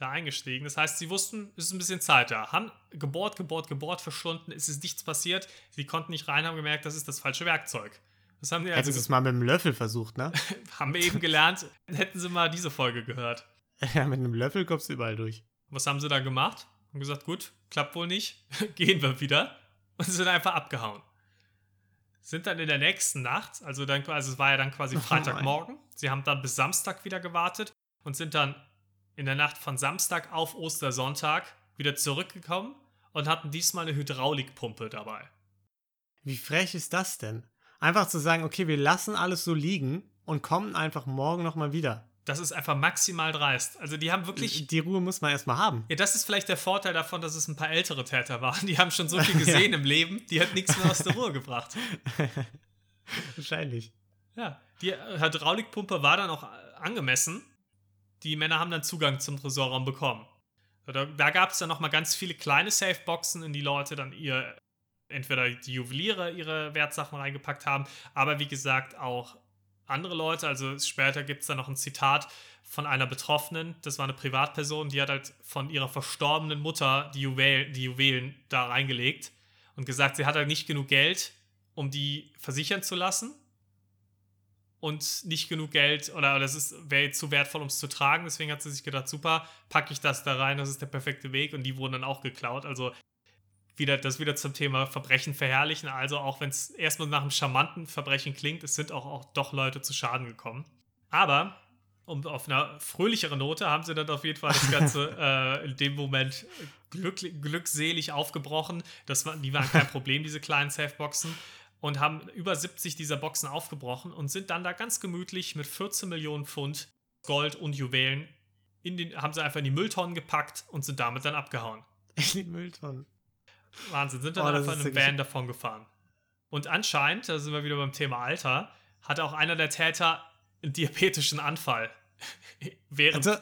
[SPEAKER 2] da eingestiegen. Das heißt, sie wussten, es ist ein bisschen Zeit da. Haben gebohrt, gebohrt, gebohrt für Stunden, es ist nichts passiert. Sie konnten nicht rein, haben gemerkt, das ist das falsche Werkzeug. Das haben sie
[SPEAKER 1] also Hättest du es mal mit einem Löffel versucht, ne? [LAUGHS]
[SPEAKER 2] haben wir eben gelernt, hätten sie mal diese Folge gehört. [LAUGHS]
[SPEAKER 1] Ja, mit einem Löffel kommst du überall durch.
[SPEAKER 2] Was haben sie da gemacht? Haben gesagt, gut, klappt wohl nicht, [LAUGHS] gehen wir wieder. Und sind einfach abgehauen. Sind dann in der nächsten Nacht, also, dann, also es war ja dann quasi oh Freitagmorgen, sie haben dann bis Samstag wieder gewartet und sind dann in der Nacht von Samstag auf Ostersonntag wieder zurückgekommen und hatten diesmal eine Hydraulikpumpe dabei.
[SPEAKER 1] Wie frech ist das denn? Einfach zu sagen, okay, wir lassen alles so liegen und kommen einfach morgen nochmal wieder.
[SPEAKER 2] Das ist einfach maximal dreist. Also die haben wirklich.
[SPEAKER 1] Die Ruhe muss man erstmal haben.
[SPEAKER 2] Ja, das ist vielleicht der Vorteil davon, dass es ein paar ältere Täter waren. Die haben schon so viel [LAUGHS] gesehen ja. im Leben, die hat nichts mehr aus der Ruhe gebracht. [LAUGHS]
[SPEAKER 1] Wahrscheinlich.
[SPEAKER 2] Ja, die Hydraulikpumpe war dann auch angemessen. Die Männer haben dann Zugang zum Tresorraum bekommen. Da, da gab es dann nochmal ganz viele kleine Safeboxen, in die Leute dann ihr entweder die Juweliere ihre Wertsachen reingepackt haben, aber wie gesagt auch andere Leute. Also später gibt es da noch ein Zitat von einer Betroffenen, das war eine Privatperson, die hat halt von ihrer verstorbenen Mutter die, Juwel, die Juwelen da reingelegt und gesagt, sie hat halt nicht genug Geld, um die versichern zu lassen und nicht genug Geld oder, oder das wäre zu wertvoll, um es zu tragen. Deswegen hat sie sich gedacht, super, packe ich das da rein, das ist der perfekte Weg und die wurden dann auch geklaut. Also wieder, das wieder zum Thema Verbrechen verherrlichen. Also auch wenn es erstmal nach einem charmanten Verbrechen klingt, es sind auch, auch doch Leute zu Schaden gekommen. Aber um, auf einer fröhlicheren Note haben sie dann auf jeden Fall das Ganze [LAUGHS] äh, in dem Moment glück, glückselig aufgebrochen. Das war, die waren kein Problem, diese kleinen Safeboxen. Und haben über 70 dieser Boxen aufgebrochen und sind dann da ganz gemütlich mit 14 Millionen Pfund Gold und Juwelen in den, haben sie einfach in die Mülltonnen gepackt und sind damit dann abgehauen.
[SPEAKER 1] In die Mülltonnen.
[SPEAKER 2] Wahnsinn, sind dann oh, einfach in einem Van davon gefahren. Und anscheinend, da sind wir wieder beim Thema Alter, hatte auch einer der Täter einen diabetischen Anfall. [LAUGHS] während also,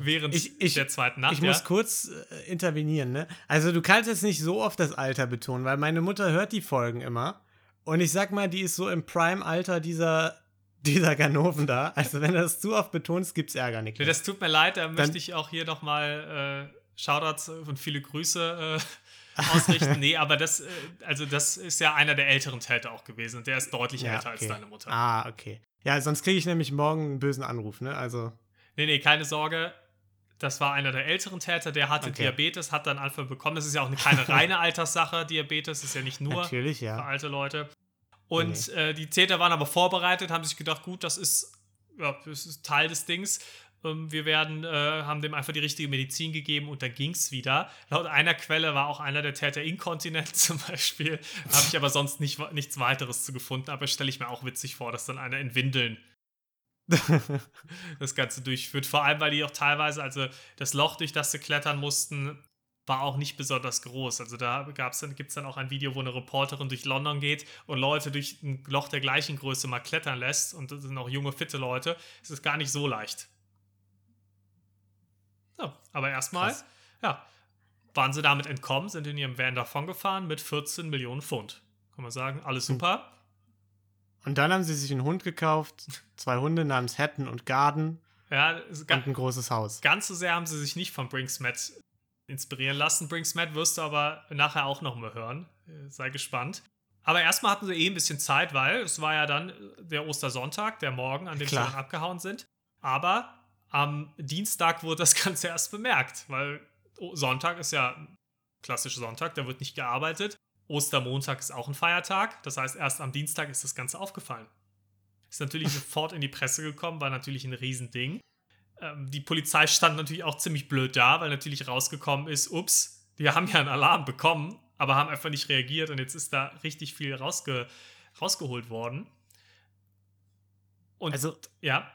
[SPEAKER 2] während ich, ich, der zweiten Nacht.
[SPEAKER 1] Ich ja? muss kurz äh, intervenieren, ne? Also, du kannst jetzt nicht so oft das Alter betonen, weil meine Mutter hört die Folgen immer. Und ich sag mal, die ist so im Prime-Alter dieser, [LAUGHS] dieser Ganoven da. Also, wenn du das zu oft betonst, gibt's Ärger, Nick.
[SPEAKER 2] Das tut mir leid, da Dann, möchte ich auch hier nochmal äh, Shoutouts und viele Grüße äh, [LAUGHS] ausrichten. nee, aber das, äh, also das ist ja einer der älteren Täter auch gewesen und der ist deutlich ja, älter okay. als deine Mutter.
[SPEAKER 1] Ah, okay. Ja, sonst kriege ich nämlich morgen einen bösen Anruf, ne? Also.
[SPEAKER 2] Nee, nee, keine Sorge. Das war einer der älteren Täter, der hatte okay. Diabetes, hat dann Anfall bekommen. Das ist ja auch eine keine reine [LAUGHS] Alterssache, Diabetes ist ja nicht nur
[SPEAKER 1] ja.
[SPEAKER 2] für alte Leute. Und nee. äh, die Täter waren aber vorbereitet, haben sich gedacht, gut, das ist, ja, das ist Teil des Dings. Ähm, wir werden, äh, haben dem einfach die richtige Medizin gegeben und dann ging es wieder. Laut einer Quelle war auch einer der Täter inkontinent [LAUGHS] zum Beispiel. Habe ich aber sonst nicht, nichts weiteres zu gefunden. Aber stelle ich mir auch witzig vor, dass dann einer in Windeln [LAUGHS] das Ganze durchführt. Vor allem, weil die auch teilweise, also das Loch, durch das sie klettern mussten, war auch nicht besonders groß. Also da gibt es dann auch ein Video, wo eine Reporterin durch London geht und Leute durch ein Loch der gleichen Größe mal klettern lässt. Und das sind auch junge, fitte Leute. Es ist gar nicht so leicht. So, aber erstmal, ja, waren sie damit entkommen, sind in ihrem Van davongefahren mit 14 Millionen Pfund. Kann man sagen, alles hm. super.
[SPEAKER 1] Und dann haben sie sich einen Hund gekauft, zwei Hunde namens Hatton und Garden
[SPEAKER 2] ja,
[SPEAKER 1] und ein großes Haus.
[SPEAKER 2] Ganz so sehr haben sie sich nicht von Brinksmet inspirieren lassen. Brinksmet wirst du aber nachher auch noch mal hören. Sei gespannt. Aber erstmal hatten sie eh ein bisschen Zeit, weil es war ja dann der Ostersonntag, der Morgen, an dem Klar. sie dann abgehauen sind. Aber am Dienstag wurde das [LAUGHS] Ganze erst bemerkt, weil Sonntag ist ja klassischer Sonntag, da wird nicht gearbeitet. Ostermontag ist auch ein Feiertag, das heißt, erst am Dienstag ist das Ganze aufgefallen. Ist natürlich [LAUGHS] sofort in die Presse gekommen, war natürlich ein Riesending. Ähm, die Polizei stand natürlich auch ziemlich blöd da, weil natürlich rausgekommen ist, ups, wir haben ja einen Alarm bekommen, aber haben einfach nicht reagiert und jetzt ist da richtig viel rausge rausgeholt worden.
[SPEAKER 1] Und also, ja.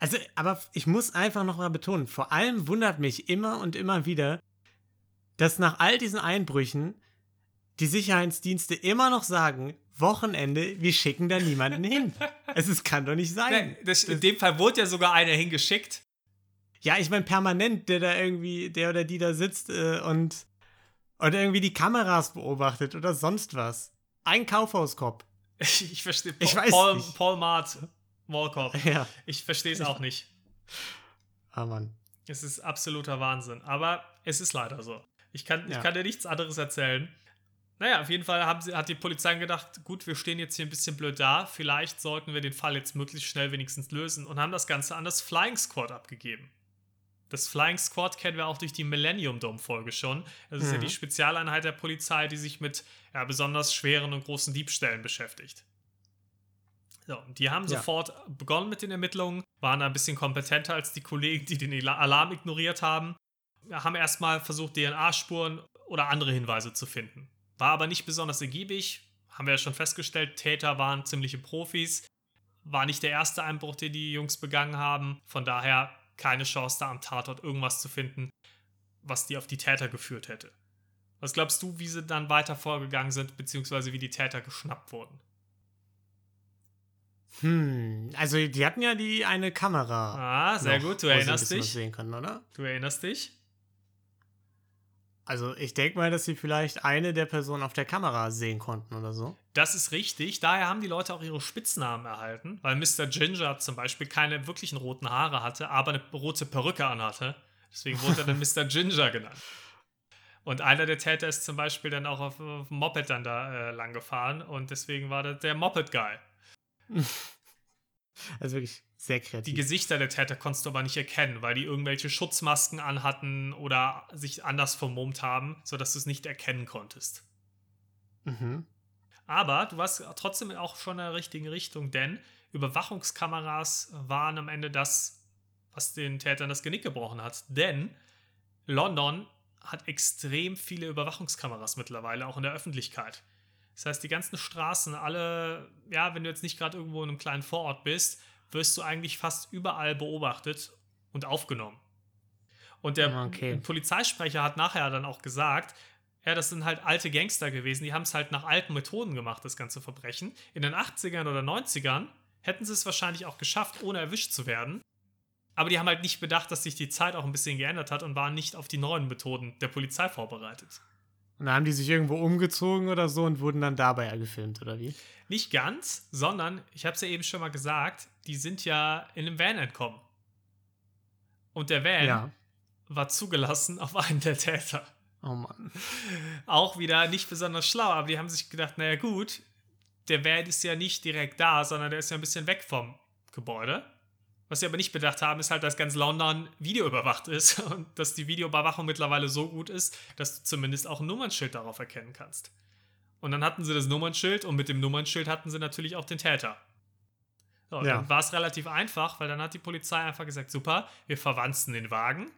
[SPEAKER 1] Also, aber ich muss einfach noch mal betonen, vor allem wundert mich immer und immer wieder, dass nach all diesen Einbrüchen die Sicherheitsdienste immer noch sagen, Wochenende, wir schicken da niemanden hin. [LAUGHS] Es ist, kann doch nicht sein.
[SPEAKER 2] Das, in dem Fall wurde ja sogar einer hingeschickt.
[SPEAKER 1] Ja, ich meine permanent, der da irgendwie, der oder die da sitzt äh, und oder irgendwie die Kameras beobachtet oder sonst was. Ein Kaufhauskopf.
[SPEAKER 2] Ich, [LAUGHS] ich verstehe. Ich weiß Paul, nicht. Paul Mart Mallcop. [LAUGHS] Ja. Ich verstehe es auch nicht.
[SPEAKER 1] Ah, Mann.
[SPEAKER 2] Es ist absoluter Wahnsinn. Aber es ist leider so. Ich kann,
[SPEAKER 1] Ja.
[SPEAKER 2] ich kann dir nichts anderes erzählen. Naja, auf jeden Fall haben sie, hat die Polizei gedacht, gut, wir stehen jetzt hier ein bisschen blöd da, vielleicht sollten wir den Fall jetzt möglichst schnell wenigstens lösen und haben das Ganze an das Flying Squad abgegeben. Das Flying Squad kennen wir auch durch die Millennium Dome Folge schon. Das ist ja
[SPEAKER 1] Mhm.
[SPEAKER 2] die Spezialeinheit der Polizei, die sich mit ja, besonders schweren und großen Diebstählen beschäftigt. So, die haben
[SPEAKER 1] Ja.
[SPEAKER 2] sofort begonnen mit den Ermittlungen, waren ein bisschen kompetenter als die Kollegen, die den Alarm ignoriert haben. Haben erstmal versucht, DNA-Spuren oder andere Hinweise zu finden. War aber nicht besonders ergiebig. Haben wir ja schon festgestellt, Täter waren ziemliche Profis. War nicht der erste Einbruch, den die Jungs begangen haben. Von daher keine Chance, da am Tatort irgendwas zu finden, was die auf die Täter geführt hätte. Was glaubst du, wie sie dann weiter vorgegangen sind, beziehungsweise wie die Täter geschnappt wurden?
[SPEAKER 1] Hm, also die hatten ja die eine Kamera.
[SPEAKER 2] Ah, sehr
[SPEAKER 1] noch,
[SPEAKER 2] gut, du erinnerst dich.
[SPEAKER 1] sehen können, oder?
[SPEAKER 2] Du erinnerst dich?
[SPEAKER 1] Also ich denke mal, dass sie vielleicht eine der Personen auf der Kamera sehen konnten oder so.
[SPEAKER 2] Das ist richtig. Daher haben die Leute auch ihre Spitznamen erhalten, weil Mr. Ginger zum Beispiel keine wirklichen roten Haare hatte, aber eine rote Perücke anhatte. Deswegen wurde er dann [LAUGHS] Mr. Ginger genannt. Und einer der Täter ist zum Beispiel dann auch auf, auf dem Moped dann da äh, lang gefahren und deswegen war das der Moped-Guy. [LAUGHS]
[SPEAKER 1] Also wirklich sehr
[SPEAKER 2] Die
[SPEAKER 1] kreativ.
[SPEAKER 2] Gesichter der Täter konntest du aber nicht erkennen, weil die irgendwelche Schutzmasken anhatten oder sich anders vermummt haben, sodass du es nicht erkennen konntest.
[SPEAKER 1] mhm.
[SPEAKER 2] Aber du warst trotzdem auch schon in der richtigen Richtung, denn Überwachungskameras waren am Ende das, was den Tätern das Genick gebrochen hat. Denn London hat extrem viele Überwachungskameras mittlerweile, auch in der Öffentlichkeit. Das heißt, die ganzen Straßen, alle, ja, wenn du jetzt nicht gerade irgendwo in einem kleinen Vorort bist, wirst du eigentlich fast überall beobachtet und aufgenommen. Und der
[SPEAKER 1] Okay.
[SPEAKER 2] Polizeisprecher hat nachher dann auch gesagt, ja, das sind halt alte Gangster gewesen, die haben es halt nach alten Methoden gemacht, das ganze Verbrechen. In den 80ern oder 90ern hätten sie es wahrscheinlich auch geschafft, ohne erwischt zu werden. Aber die haben halt nicht bedacht, dass sich die Zeit auch ein bisschen geändert hat und waren nicht auf die neuen Methoden der Polizei vorbereitet.
[SPEAKER 1] Und dann haben die sich irgendwo umgezogen oder so und wurden dann dabei ja gefilmt, oder wie?
[SPEAKER 2] Nicht ganz, sondern, ich habe es ja eben schon mal gesagt, die sind ja in einem Van entkommen. Und der Van
[SPEAKER 1] Ja.
[SPEAKER 2] war zugelassen auf einen der Täter.
[SPEAKER 1] Oh Mann.
[SPEAKER 2] Auch wieder nicht besonders schlau, aber die haben sich gedacht, naja gut, der Van ist ja nicht direkt da, sondern der ist ja ein bisschen weg vom Gebäude. Was sie aber nicht bedacht haben, ist halt, dass ganz London videoüberwacht ist [LAUGHS] und dass die Videoüberwachung mittlerweile so gut ist, dass du zumindest auch ein Nummernschild darauf erkennen kannst. Und dann hatten sie das Nummernschild und mit dem Nummernschild hatten sie natürlich auch den Täter. So, und
[SPEAKER 1] Ja.
[SPEAKER 2] Dann war es relativ einfach, weil dann hat die Polizei einfach gesagt, super, wir verwanzen den Wagen.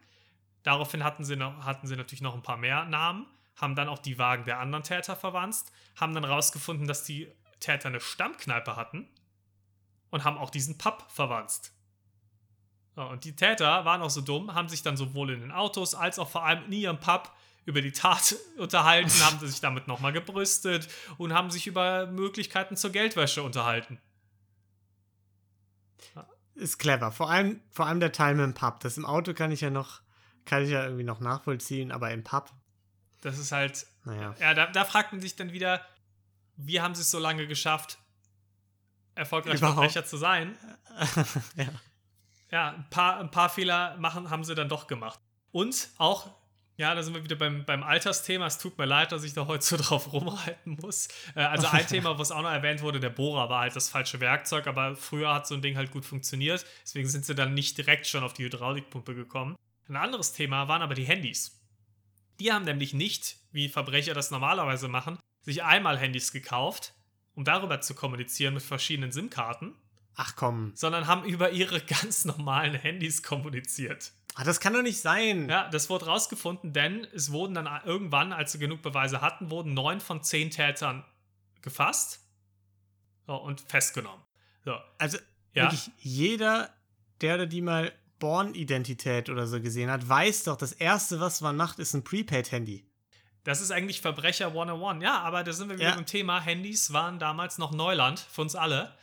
[SPEAKER 2] Daraufhin hatten sie, noch, hatten sie natürlich noch ein paar mehr Namen, haben dann auch die Wagen der anderen Täter verwanzt, haben dann rausgefunden, dass die Täter eine Stammkneipe hatten und haben auch diesen Pub verwanzt. Und die Täter waren auch so dumm, haben sich dann sowohl in den Autos als auch vor allem in ihrem Pub über die Tat [LAUGHS] unterhalten, haben [LAUGHS] sich damit nochmal gebrüstet und haben sich über Möglichkeiten zur Geldwäsche unterhalten.
[SPEAKER 1] Ist clever. Vor allem, vor allem der Teil mit dem Pub. Das im Auto kann ich ja noch, kann ich ja irgendwie noch nachvollziehen, aber im Pub,
[SPEAKER 2] Das ist halt
[SPEAKER 1] naja.
[SPEAKER 2] Ja, da, da fragt man sich dann wieder, wie haben sie es so lange geschafft, erfolgreich. Verbrecher zu sein? [LAUGHS]
[SPEAKER 1] ja.
[SPEAKER 2] Ja, ein paar, ein paar Fehler machen, haben sie dann doch gemacht. Und auch, ja, da sind wir wieder beim, beim Altersthema. Es tut mir leid, dass ich da heute so [LAUGHS] drauf rumreiten muss. Äh, also ein [LAUGHS] Thema, was auch noch erwähnt wurde, der Bohrer war halt das falsche Werkzeug, aber früher hat so ein Ding halt gut funktioniert. Deswegen sind sie dann nicht direkt schon auf die Hydraulikpumpe gekommen. Ein anderes Thema waren aber die Handys. Die haben nämlich nicht, wie Verbrecher das normalerweise machen, sich einmal Handys gekauft, um darüber zu kommunizieren mit verschiedenen SIM-Karten,
[SPEAKER 1] Ach komm.
[SPEAKER 2] sondern haben über ihre [LAUGHS] ganz normalen Handys kommuniziert.
[SPEAKER 1] Ah, das kann doch nicht sein.
[SPEAKER 2] Ja, das wurde rausgefunden, denn es wurden dann irgendwann, als sie genug Beweise hatten, wurden neun von zehn Tätern gefasst so, und festgenommen. So,
[SPEAKER 1] Also
[SPEAKER 2] Ja.
[SPEAKER 1] wirklich jeder, der oder die mal Born-Identität oder so gesehen hat, weiß doch, das Erste, was man macht, ist ein Prepaid-Handy.
[SPEAKER 2] das ist eigentlich Verbrecher 101. Ja, aber da sind wir wieder
[SPEAKER 1] Ja.
[SPEAKER 2] beim Thema. Handys waren damals noch Neuland für uns alle.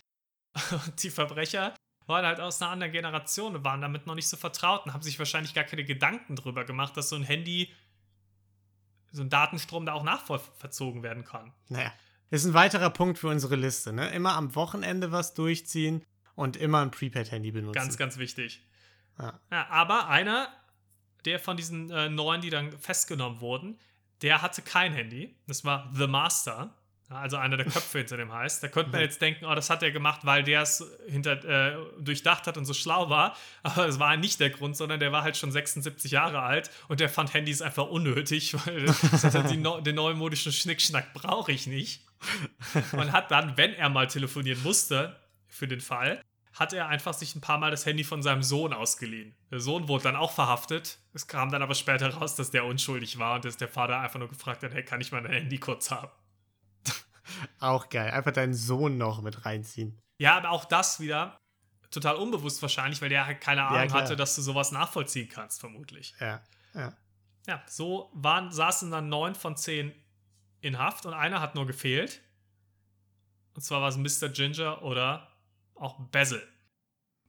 [SPEAKER 2] Und [LAUGHS] die Verbrecher waren halt aus einer anderen Generation und waren damit noch nicht so vertraut und haben sich wahrscheinlich gar keine Gedanken drüber gemacht, dass so ein Handy, so ein Datenstrom da auch nachverzogen werden kann.
[SPEAKER 1] Naja, ist ein weiterer Punkt für unsere Liste. Ne? Immer am Wochenende was durchziehen und immer ein Prepaid-Handy benutzen.
[SPEAKER 2] Ganz, ganz wichtig.
[SPEAKER 1] Ja.
[SPEAKER 2] Ja, aber einer der von diesen äh, neun, die dann festgenommen wurden, der hatte kein Handy. Das war The Master. Also einer der Köpfe hinter dem heißt. Da könnte man jetzt denken, oh, das hat er gemacht, weil der es hinter, äh, durchdacht hat und so schlau war. Aber das war nicht der Grund, sondern der war halt schon 76 Jahre alt und der fand Handys einfach unnötig, [LAUGHS] weil die, den neumodischen Schnickschnack brauche ich nicht. Und hat dann, wenn er mal telefonieren musste, für den Fall, hat er einfach sich ein paar Mal das Handy von seinem Sohn ausgeliehen. Der Sohn wurde dann auch verhaftet. Es kam dann aber später raus, dass der unschuldig war und dass der Vater einfach nur gefragt hat, hey, kann ich mein Handy kurz haben?
[SPEAKER 1] Auch geil. Einfach deinen Sohn noch mit reinziehen.
[SPEAKER 2] Ja, aber auch das wieder total unbewusst wahrscheinlich, weil der halt keine Ahnung ja, hatte, dass du sowas nachvollziehen kannst, vermutlich.
[SPEAKER 1] Ja, ja.
[SPEAKER 2] Ja, so waren, saßen dann neun von zehn in Haft und einer hat nur gefehlt. Und zwar war es Mr. Ginger oder auch Basil.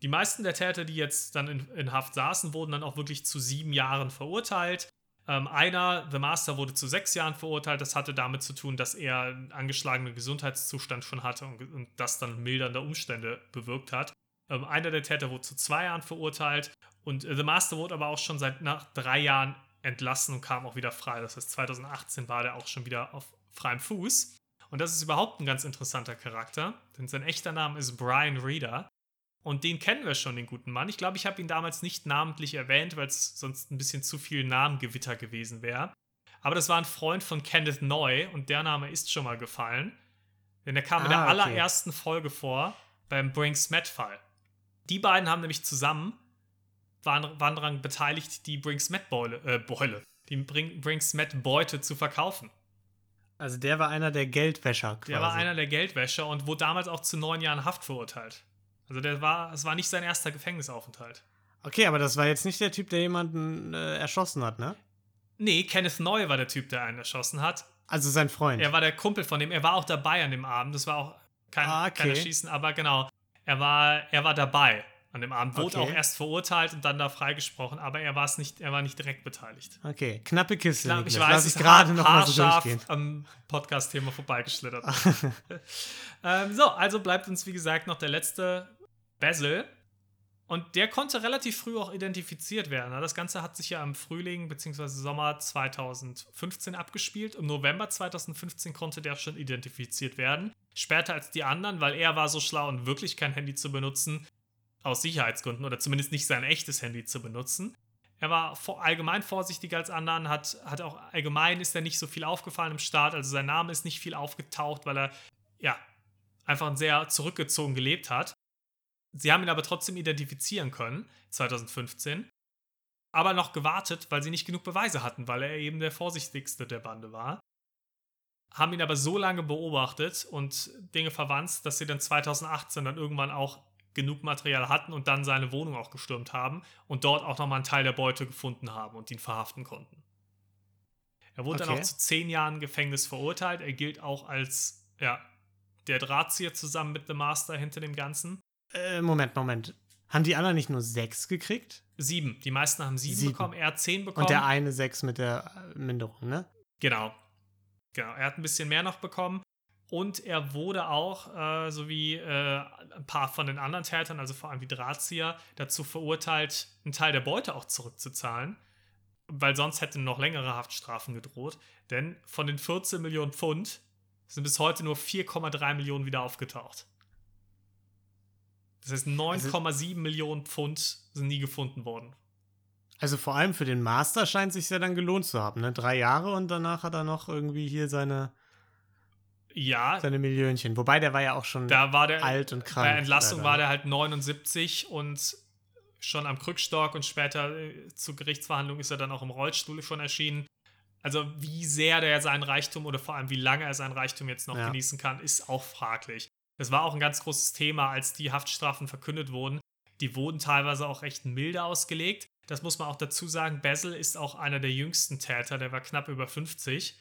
[SPEAKER 2] Die meisten der Täter, die jetzt dann in, in Haft saßen, wurden dann auch wirklich zu sieben Jahren verurteilt. Ähm, einer, The Master, wurde zu sechs Jahren verurteilt. Das hatte damit zu tun, dass er einen angeschlagenen Gesundheitszustand schon hatte und, und das dann mildernde Umstände bewirkt hat. Ähm, einer der Täter wurde zu zwei Jahren verurteilt und äh, The Master wurde aber auch schon seit nach drei Jahren entlassen und kam auch wieder frei. Das heißt, 2018 war der auch schon wieder auf freiem Fuß. Und das ist überhaupt ein ganz interessanter Charakter, denn sein echter Name ist Brian Reeder. Und den kennen wir schon, den guten Mann. Ich glaube, ich habe ihn damals nicht namentlich erwähnt, weil es sonst ein bisschen zu viel Namengewitter gewesen wäre. Aber das war ein Freund von Kenneth Neu und der Name ist schon mal gefallen. Denn er kam ah, in der okay. allerersten Folge vor beim Brinks Met-Fall. Die beiden haben nämlich zusammen, waren, waren daran beteiligt, die Brinks Met-Beule, äh, Beule, die Brinks Met-Beute zu verkaufen.
[SPEAKER 1] Also der war einer der Geldwäscher
[SPEAKER 2] quasi. Der war einer der Geldwäscher und wurde damals auch zu neun Jahren Haft verurteilt. Also der war, es war nicht sein erster Gefängnisaufenthalt.
[SPEAKER 1] Okay, aber das war jetzt nicht der Typ, der jemanden äh, erschossen hat, ne?
[SPEAKER 2] Nee, Kenneth Neu war der Typ, der einen erschossen hat.
[SPEAKER 1] Also sein Freund.
[SPEAKER 2] Er war der Kumpel von dem. Er war auch dabei an dem Abend. Das war auch kein, ah, okay. kein Erschießen, aber genau. Er war, er war dabei an dem Abend. Wurde okay. auch erst verurteilt und dann da freigesprochen, aber er war es nicht, er war nicht direkt beteiligt.
[SPEAKER 1] Okay, knappe Kiste.
[SPEAKER 2] Knapp, ich weiß, ich gerade noch mal so durchgehen. am Podcast-Thema vorbeigeschlittert. [LAUGHS] ähm, so, also bleibt uns wie gesagt noch der letzte Basil. Und der konnte relativ früh auch identifiziert werden. Das Ganze hat sich ja im Frühling bzw. Sommer 2015 abgespielt. Im November 2015 konnte der schon identifiziert werden. Später als die anderen, weil er war so schlau und wirklich kein Handy zu benutzen, aus Sicherheitsgründen oder zumindest nicht sein echtes Handy zu benutzen. Er war allgemein vorsichtiger als anderen, hat, hat auch allgemein ist er nicht so viel aufgefallen im Start, also sein Name ist nicht viel aufgetaucht, weil er ja einfach sehr zurückgezogen gelebt hat. Sie haben ihn aber trotzdem identifizieren können, 2015, aber noch gewartet, weil sie nicht genug Beweise hatten, weil er eben der vorsichtigste der Bande war. Haben ihn aber so lange beobachtet und Dinge verwandt, dass sie dann 2018 dann irgendwann auch genug Material hatten und dann seine Wohnung auch gestürmt haben und dort auch nochmal einen Teil der Beute gefunden haben und ihn verhaften konnten. Er wurde okay. dann auch zu zehn Jahren Gefängnis verurteilt. Er gilt auch als ja, der Drahtzieher zusammen mit The Master hinter dem Ganzen.
[SPEAKER 1] Äh, Moment, Moment. Haben die anderen nicht nur sechs gekriegt?
[SPEAKER 2] Sieben. Die meisten haben sieben, sieben. bekommen. Er hat zehn bekommen.
[SPEAKER 1] Und der eine sechs mit der Minderung, ne?
[SPEAKER 2] Genau. Genau. Er hat ein bisschen mehr noch bekommen. Und er wurde auch, äh, so wie äh, ein paar von den anderen Tätern, also vor allem die Drahtzieher, dazu verurteilt, einen Teil der Beute auch zurückzuzahlen. Weil sonst hätten noch längere Haftstrafen gedroht. Denn von den 14 Millionen Pfund sind bis heute nur 4,3 Millionen wieder aufgetaucht. Das heißt, 9,7 also, Millionen Pfund sind nie gefunden worden.
[SPEAKER 1] Also vor allem für den Master scheint es sich ja dann gelohnt zu haben, ne? Drei Jahre und danach hat er noch irgendwie hier seine
[SPEAKER 2] ja.
[SPEAKER 1] Seine Millionchen. Wobei der war ja auch schon da war der, alt und krank.
[SPEAKER 2] Bei Entlassung leider. war der halt 79 und schon am Krückstock und später äh, zur Gerichtsverhandlung ist er dann auch im Rollstuhl schon erschienen. Also wie sehr der seinen Reichtum oder vor allem wie lange er seinen Reichtum jetzt noch ja. genießen kann, ist auch fraglich. Das war auch ein ganz großes Thema, als die Haftstrafen verkündet wurden. Die wurden teilweise auch recht milde ausgelegt. Das muss man auch dazu sagen. Basil ist auch einer der jüngsten Täter, der war knapp über 50.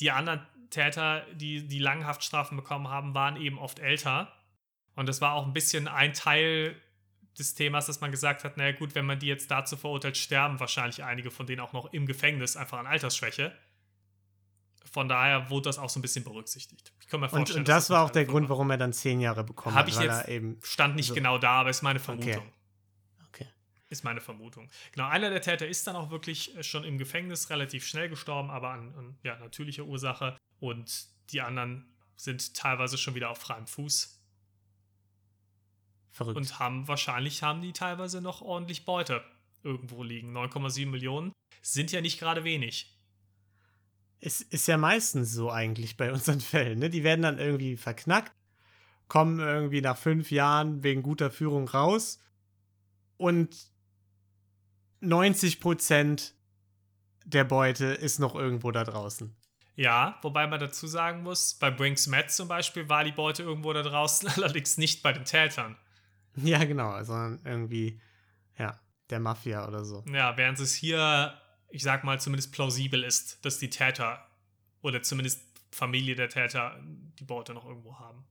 [SPEAKER 2] Die anderen Täter, die die langen Haftstrafen bekommen haben, waren eben oft älter. Und das war auch ein bisschen ein Teil des Themas, dass man gesagt hat, naja gut, wenn man die jetzt dazu verurteilt, sterben wahrscheinlich einige von denen auch noch im Gefängnis, einfach an Altersschwäche. Von daher wurde das auch so ein bisschen berücksichtigt.
[SPEAKER 1] Ich kann mir vorstellen, und, das, das war auch der Grund, warum er dann zehn Jahre bekommen
[SPEAKER 2] hat. Habe ich jetzt, eben stand nicht so genau da, aber ist meine Vermutung.
[SPEAKER 1] Okay. okay.
[SPEAKER 2] Ist meine Vermutung. Genau, einer der Täter ist dann auch wirklich schon im Gefängnis relativ schnell gestorben, aber an, an ja, natürlicher Ursache. Und die anderen sind teilweise schon wieder auf freiem Fuß. Verrückt. Und haben wahrscheinlich haben die teilweise noch ordentlich Beute irgendwo liegen. 9,7 Millionen sind ja nicht gerade wenig.
[SPEAKER 1] Es ist ja meistens so eigentlich bei unseren [LAUGHS] Fällen. Ne? Die werden dann irgendwie verknackt, kommen irgendwie nach fünf Jahren wegen guter Führung raus und 90 Prozent der Beute ist noch irgendwo da draußen.
[SPEAKER 2] Ja, wobei man dazu sagen muss, bei Brinks Matt zum Beispiel war die Beute irgendwo da draußen, [LAUGHS] allerdings nicht bei den Tätern.
[SPEAKER 1] Ja, genau, sondern irgendwie, ja, der Mafia oder so.
[SPEAKER 2] Ja, während es hier, ich sag mal, zumindest plausibel ist, dass die Täter oder zumindest Familie der Täter die Beute noch irgendwo haben.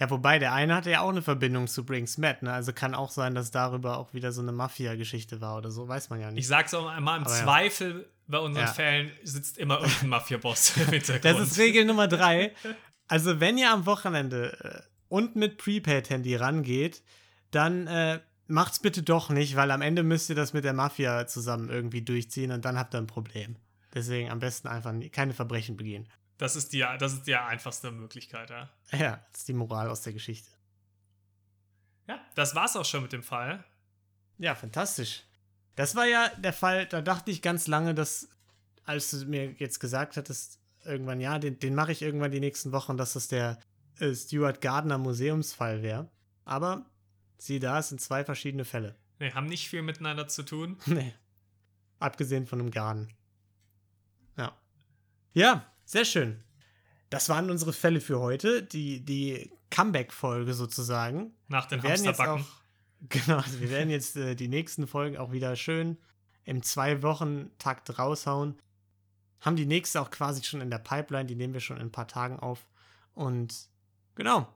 [SPEAKER 1] Ja, wobei der eine hatte ja auch eine Verbindung zu Brinks Matt, ne? Also kann auch sein, dass darüber auch wieder so eine Mafia-Geschichte war oder so, weiß man ja nicht.
[SPEAKER 2] Ich sag's auch mal im Aber Zweifel ja. bei unseren ja. Fällen sitzt immer irgendein [LAUGHS] Mafia-Boss im Hintergrund.
[SPEAKER 1] Das ist Regel Nummer drei. Also, wenn ihr am Wochenende äh, und mit Prepaid-Handy rangeht, dann äh, macht's bitte doch nicht, weil am Ende müsst ihr das mit der Mafia zusammen irgendwie durchziehen und dann habt ihr ein Problem. Deswegen am besten einfach keine Verbrechen begehen.
[SPEAKER 2] Das ist die, das ist die einfachste Möglichkeit, ja.
[SPEAKER 1] Ja, das ist die Moral aus der Geschichte.
[SPEAKER 2] Ja, das war's auch schon mit dem Fall.
[SPEAKER 1] Ja, fantastisch. Das war ja der Fall, da dachte ich ganz lange, dass, als du mir jetzt gesagt hattest, irgendwann, ja, den, den mache ich irgendwann die nächsten Wochen, dass das der äh, Stuart Gardner Museumsfall wäre. Aber sieh da, es sind zwei verschiedene Fälle.
[SPEAKER 2] Nee, haben nicht viel miteinander zu tun. [LAUGHS]
[SPEAKER 1] nee. Abgesehen von einem Garten. Ja. Ja, sehr schön. Das waren unsere Fälle für heute, die, die Comeback-Folge sozusagen.
[SPEAKER 2] Nach den Hamsterbacken. [LAUGHS]
[SPEAKER 1] Genau, also wir werden jetzt äh, die nächsten Folgen auch wieder schön im Zwei-Wochen-Takt raushauen. Haben die nächste auch quasi schon in der Pipeline, die nehmen wir schon in ein paar Tagen auf. Und genau.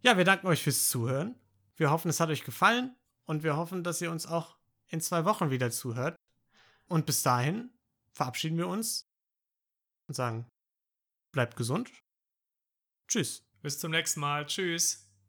[SPEAKER 1] Ja, wir danken euch fürs Zuhören. Wir hoffen, es hat euch gefallen und wir hoffen, dass ihr uns auch in zwei Wochen wieder zuhört. Und bis dahin verabschieden wir uns und sagen, bleibt gesund. Tschüss.
[SPEAKER 2] Bis zum nächsten Mal. Tschüss.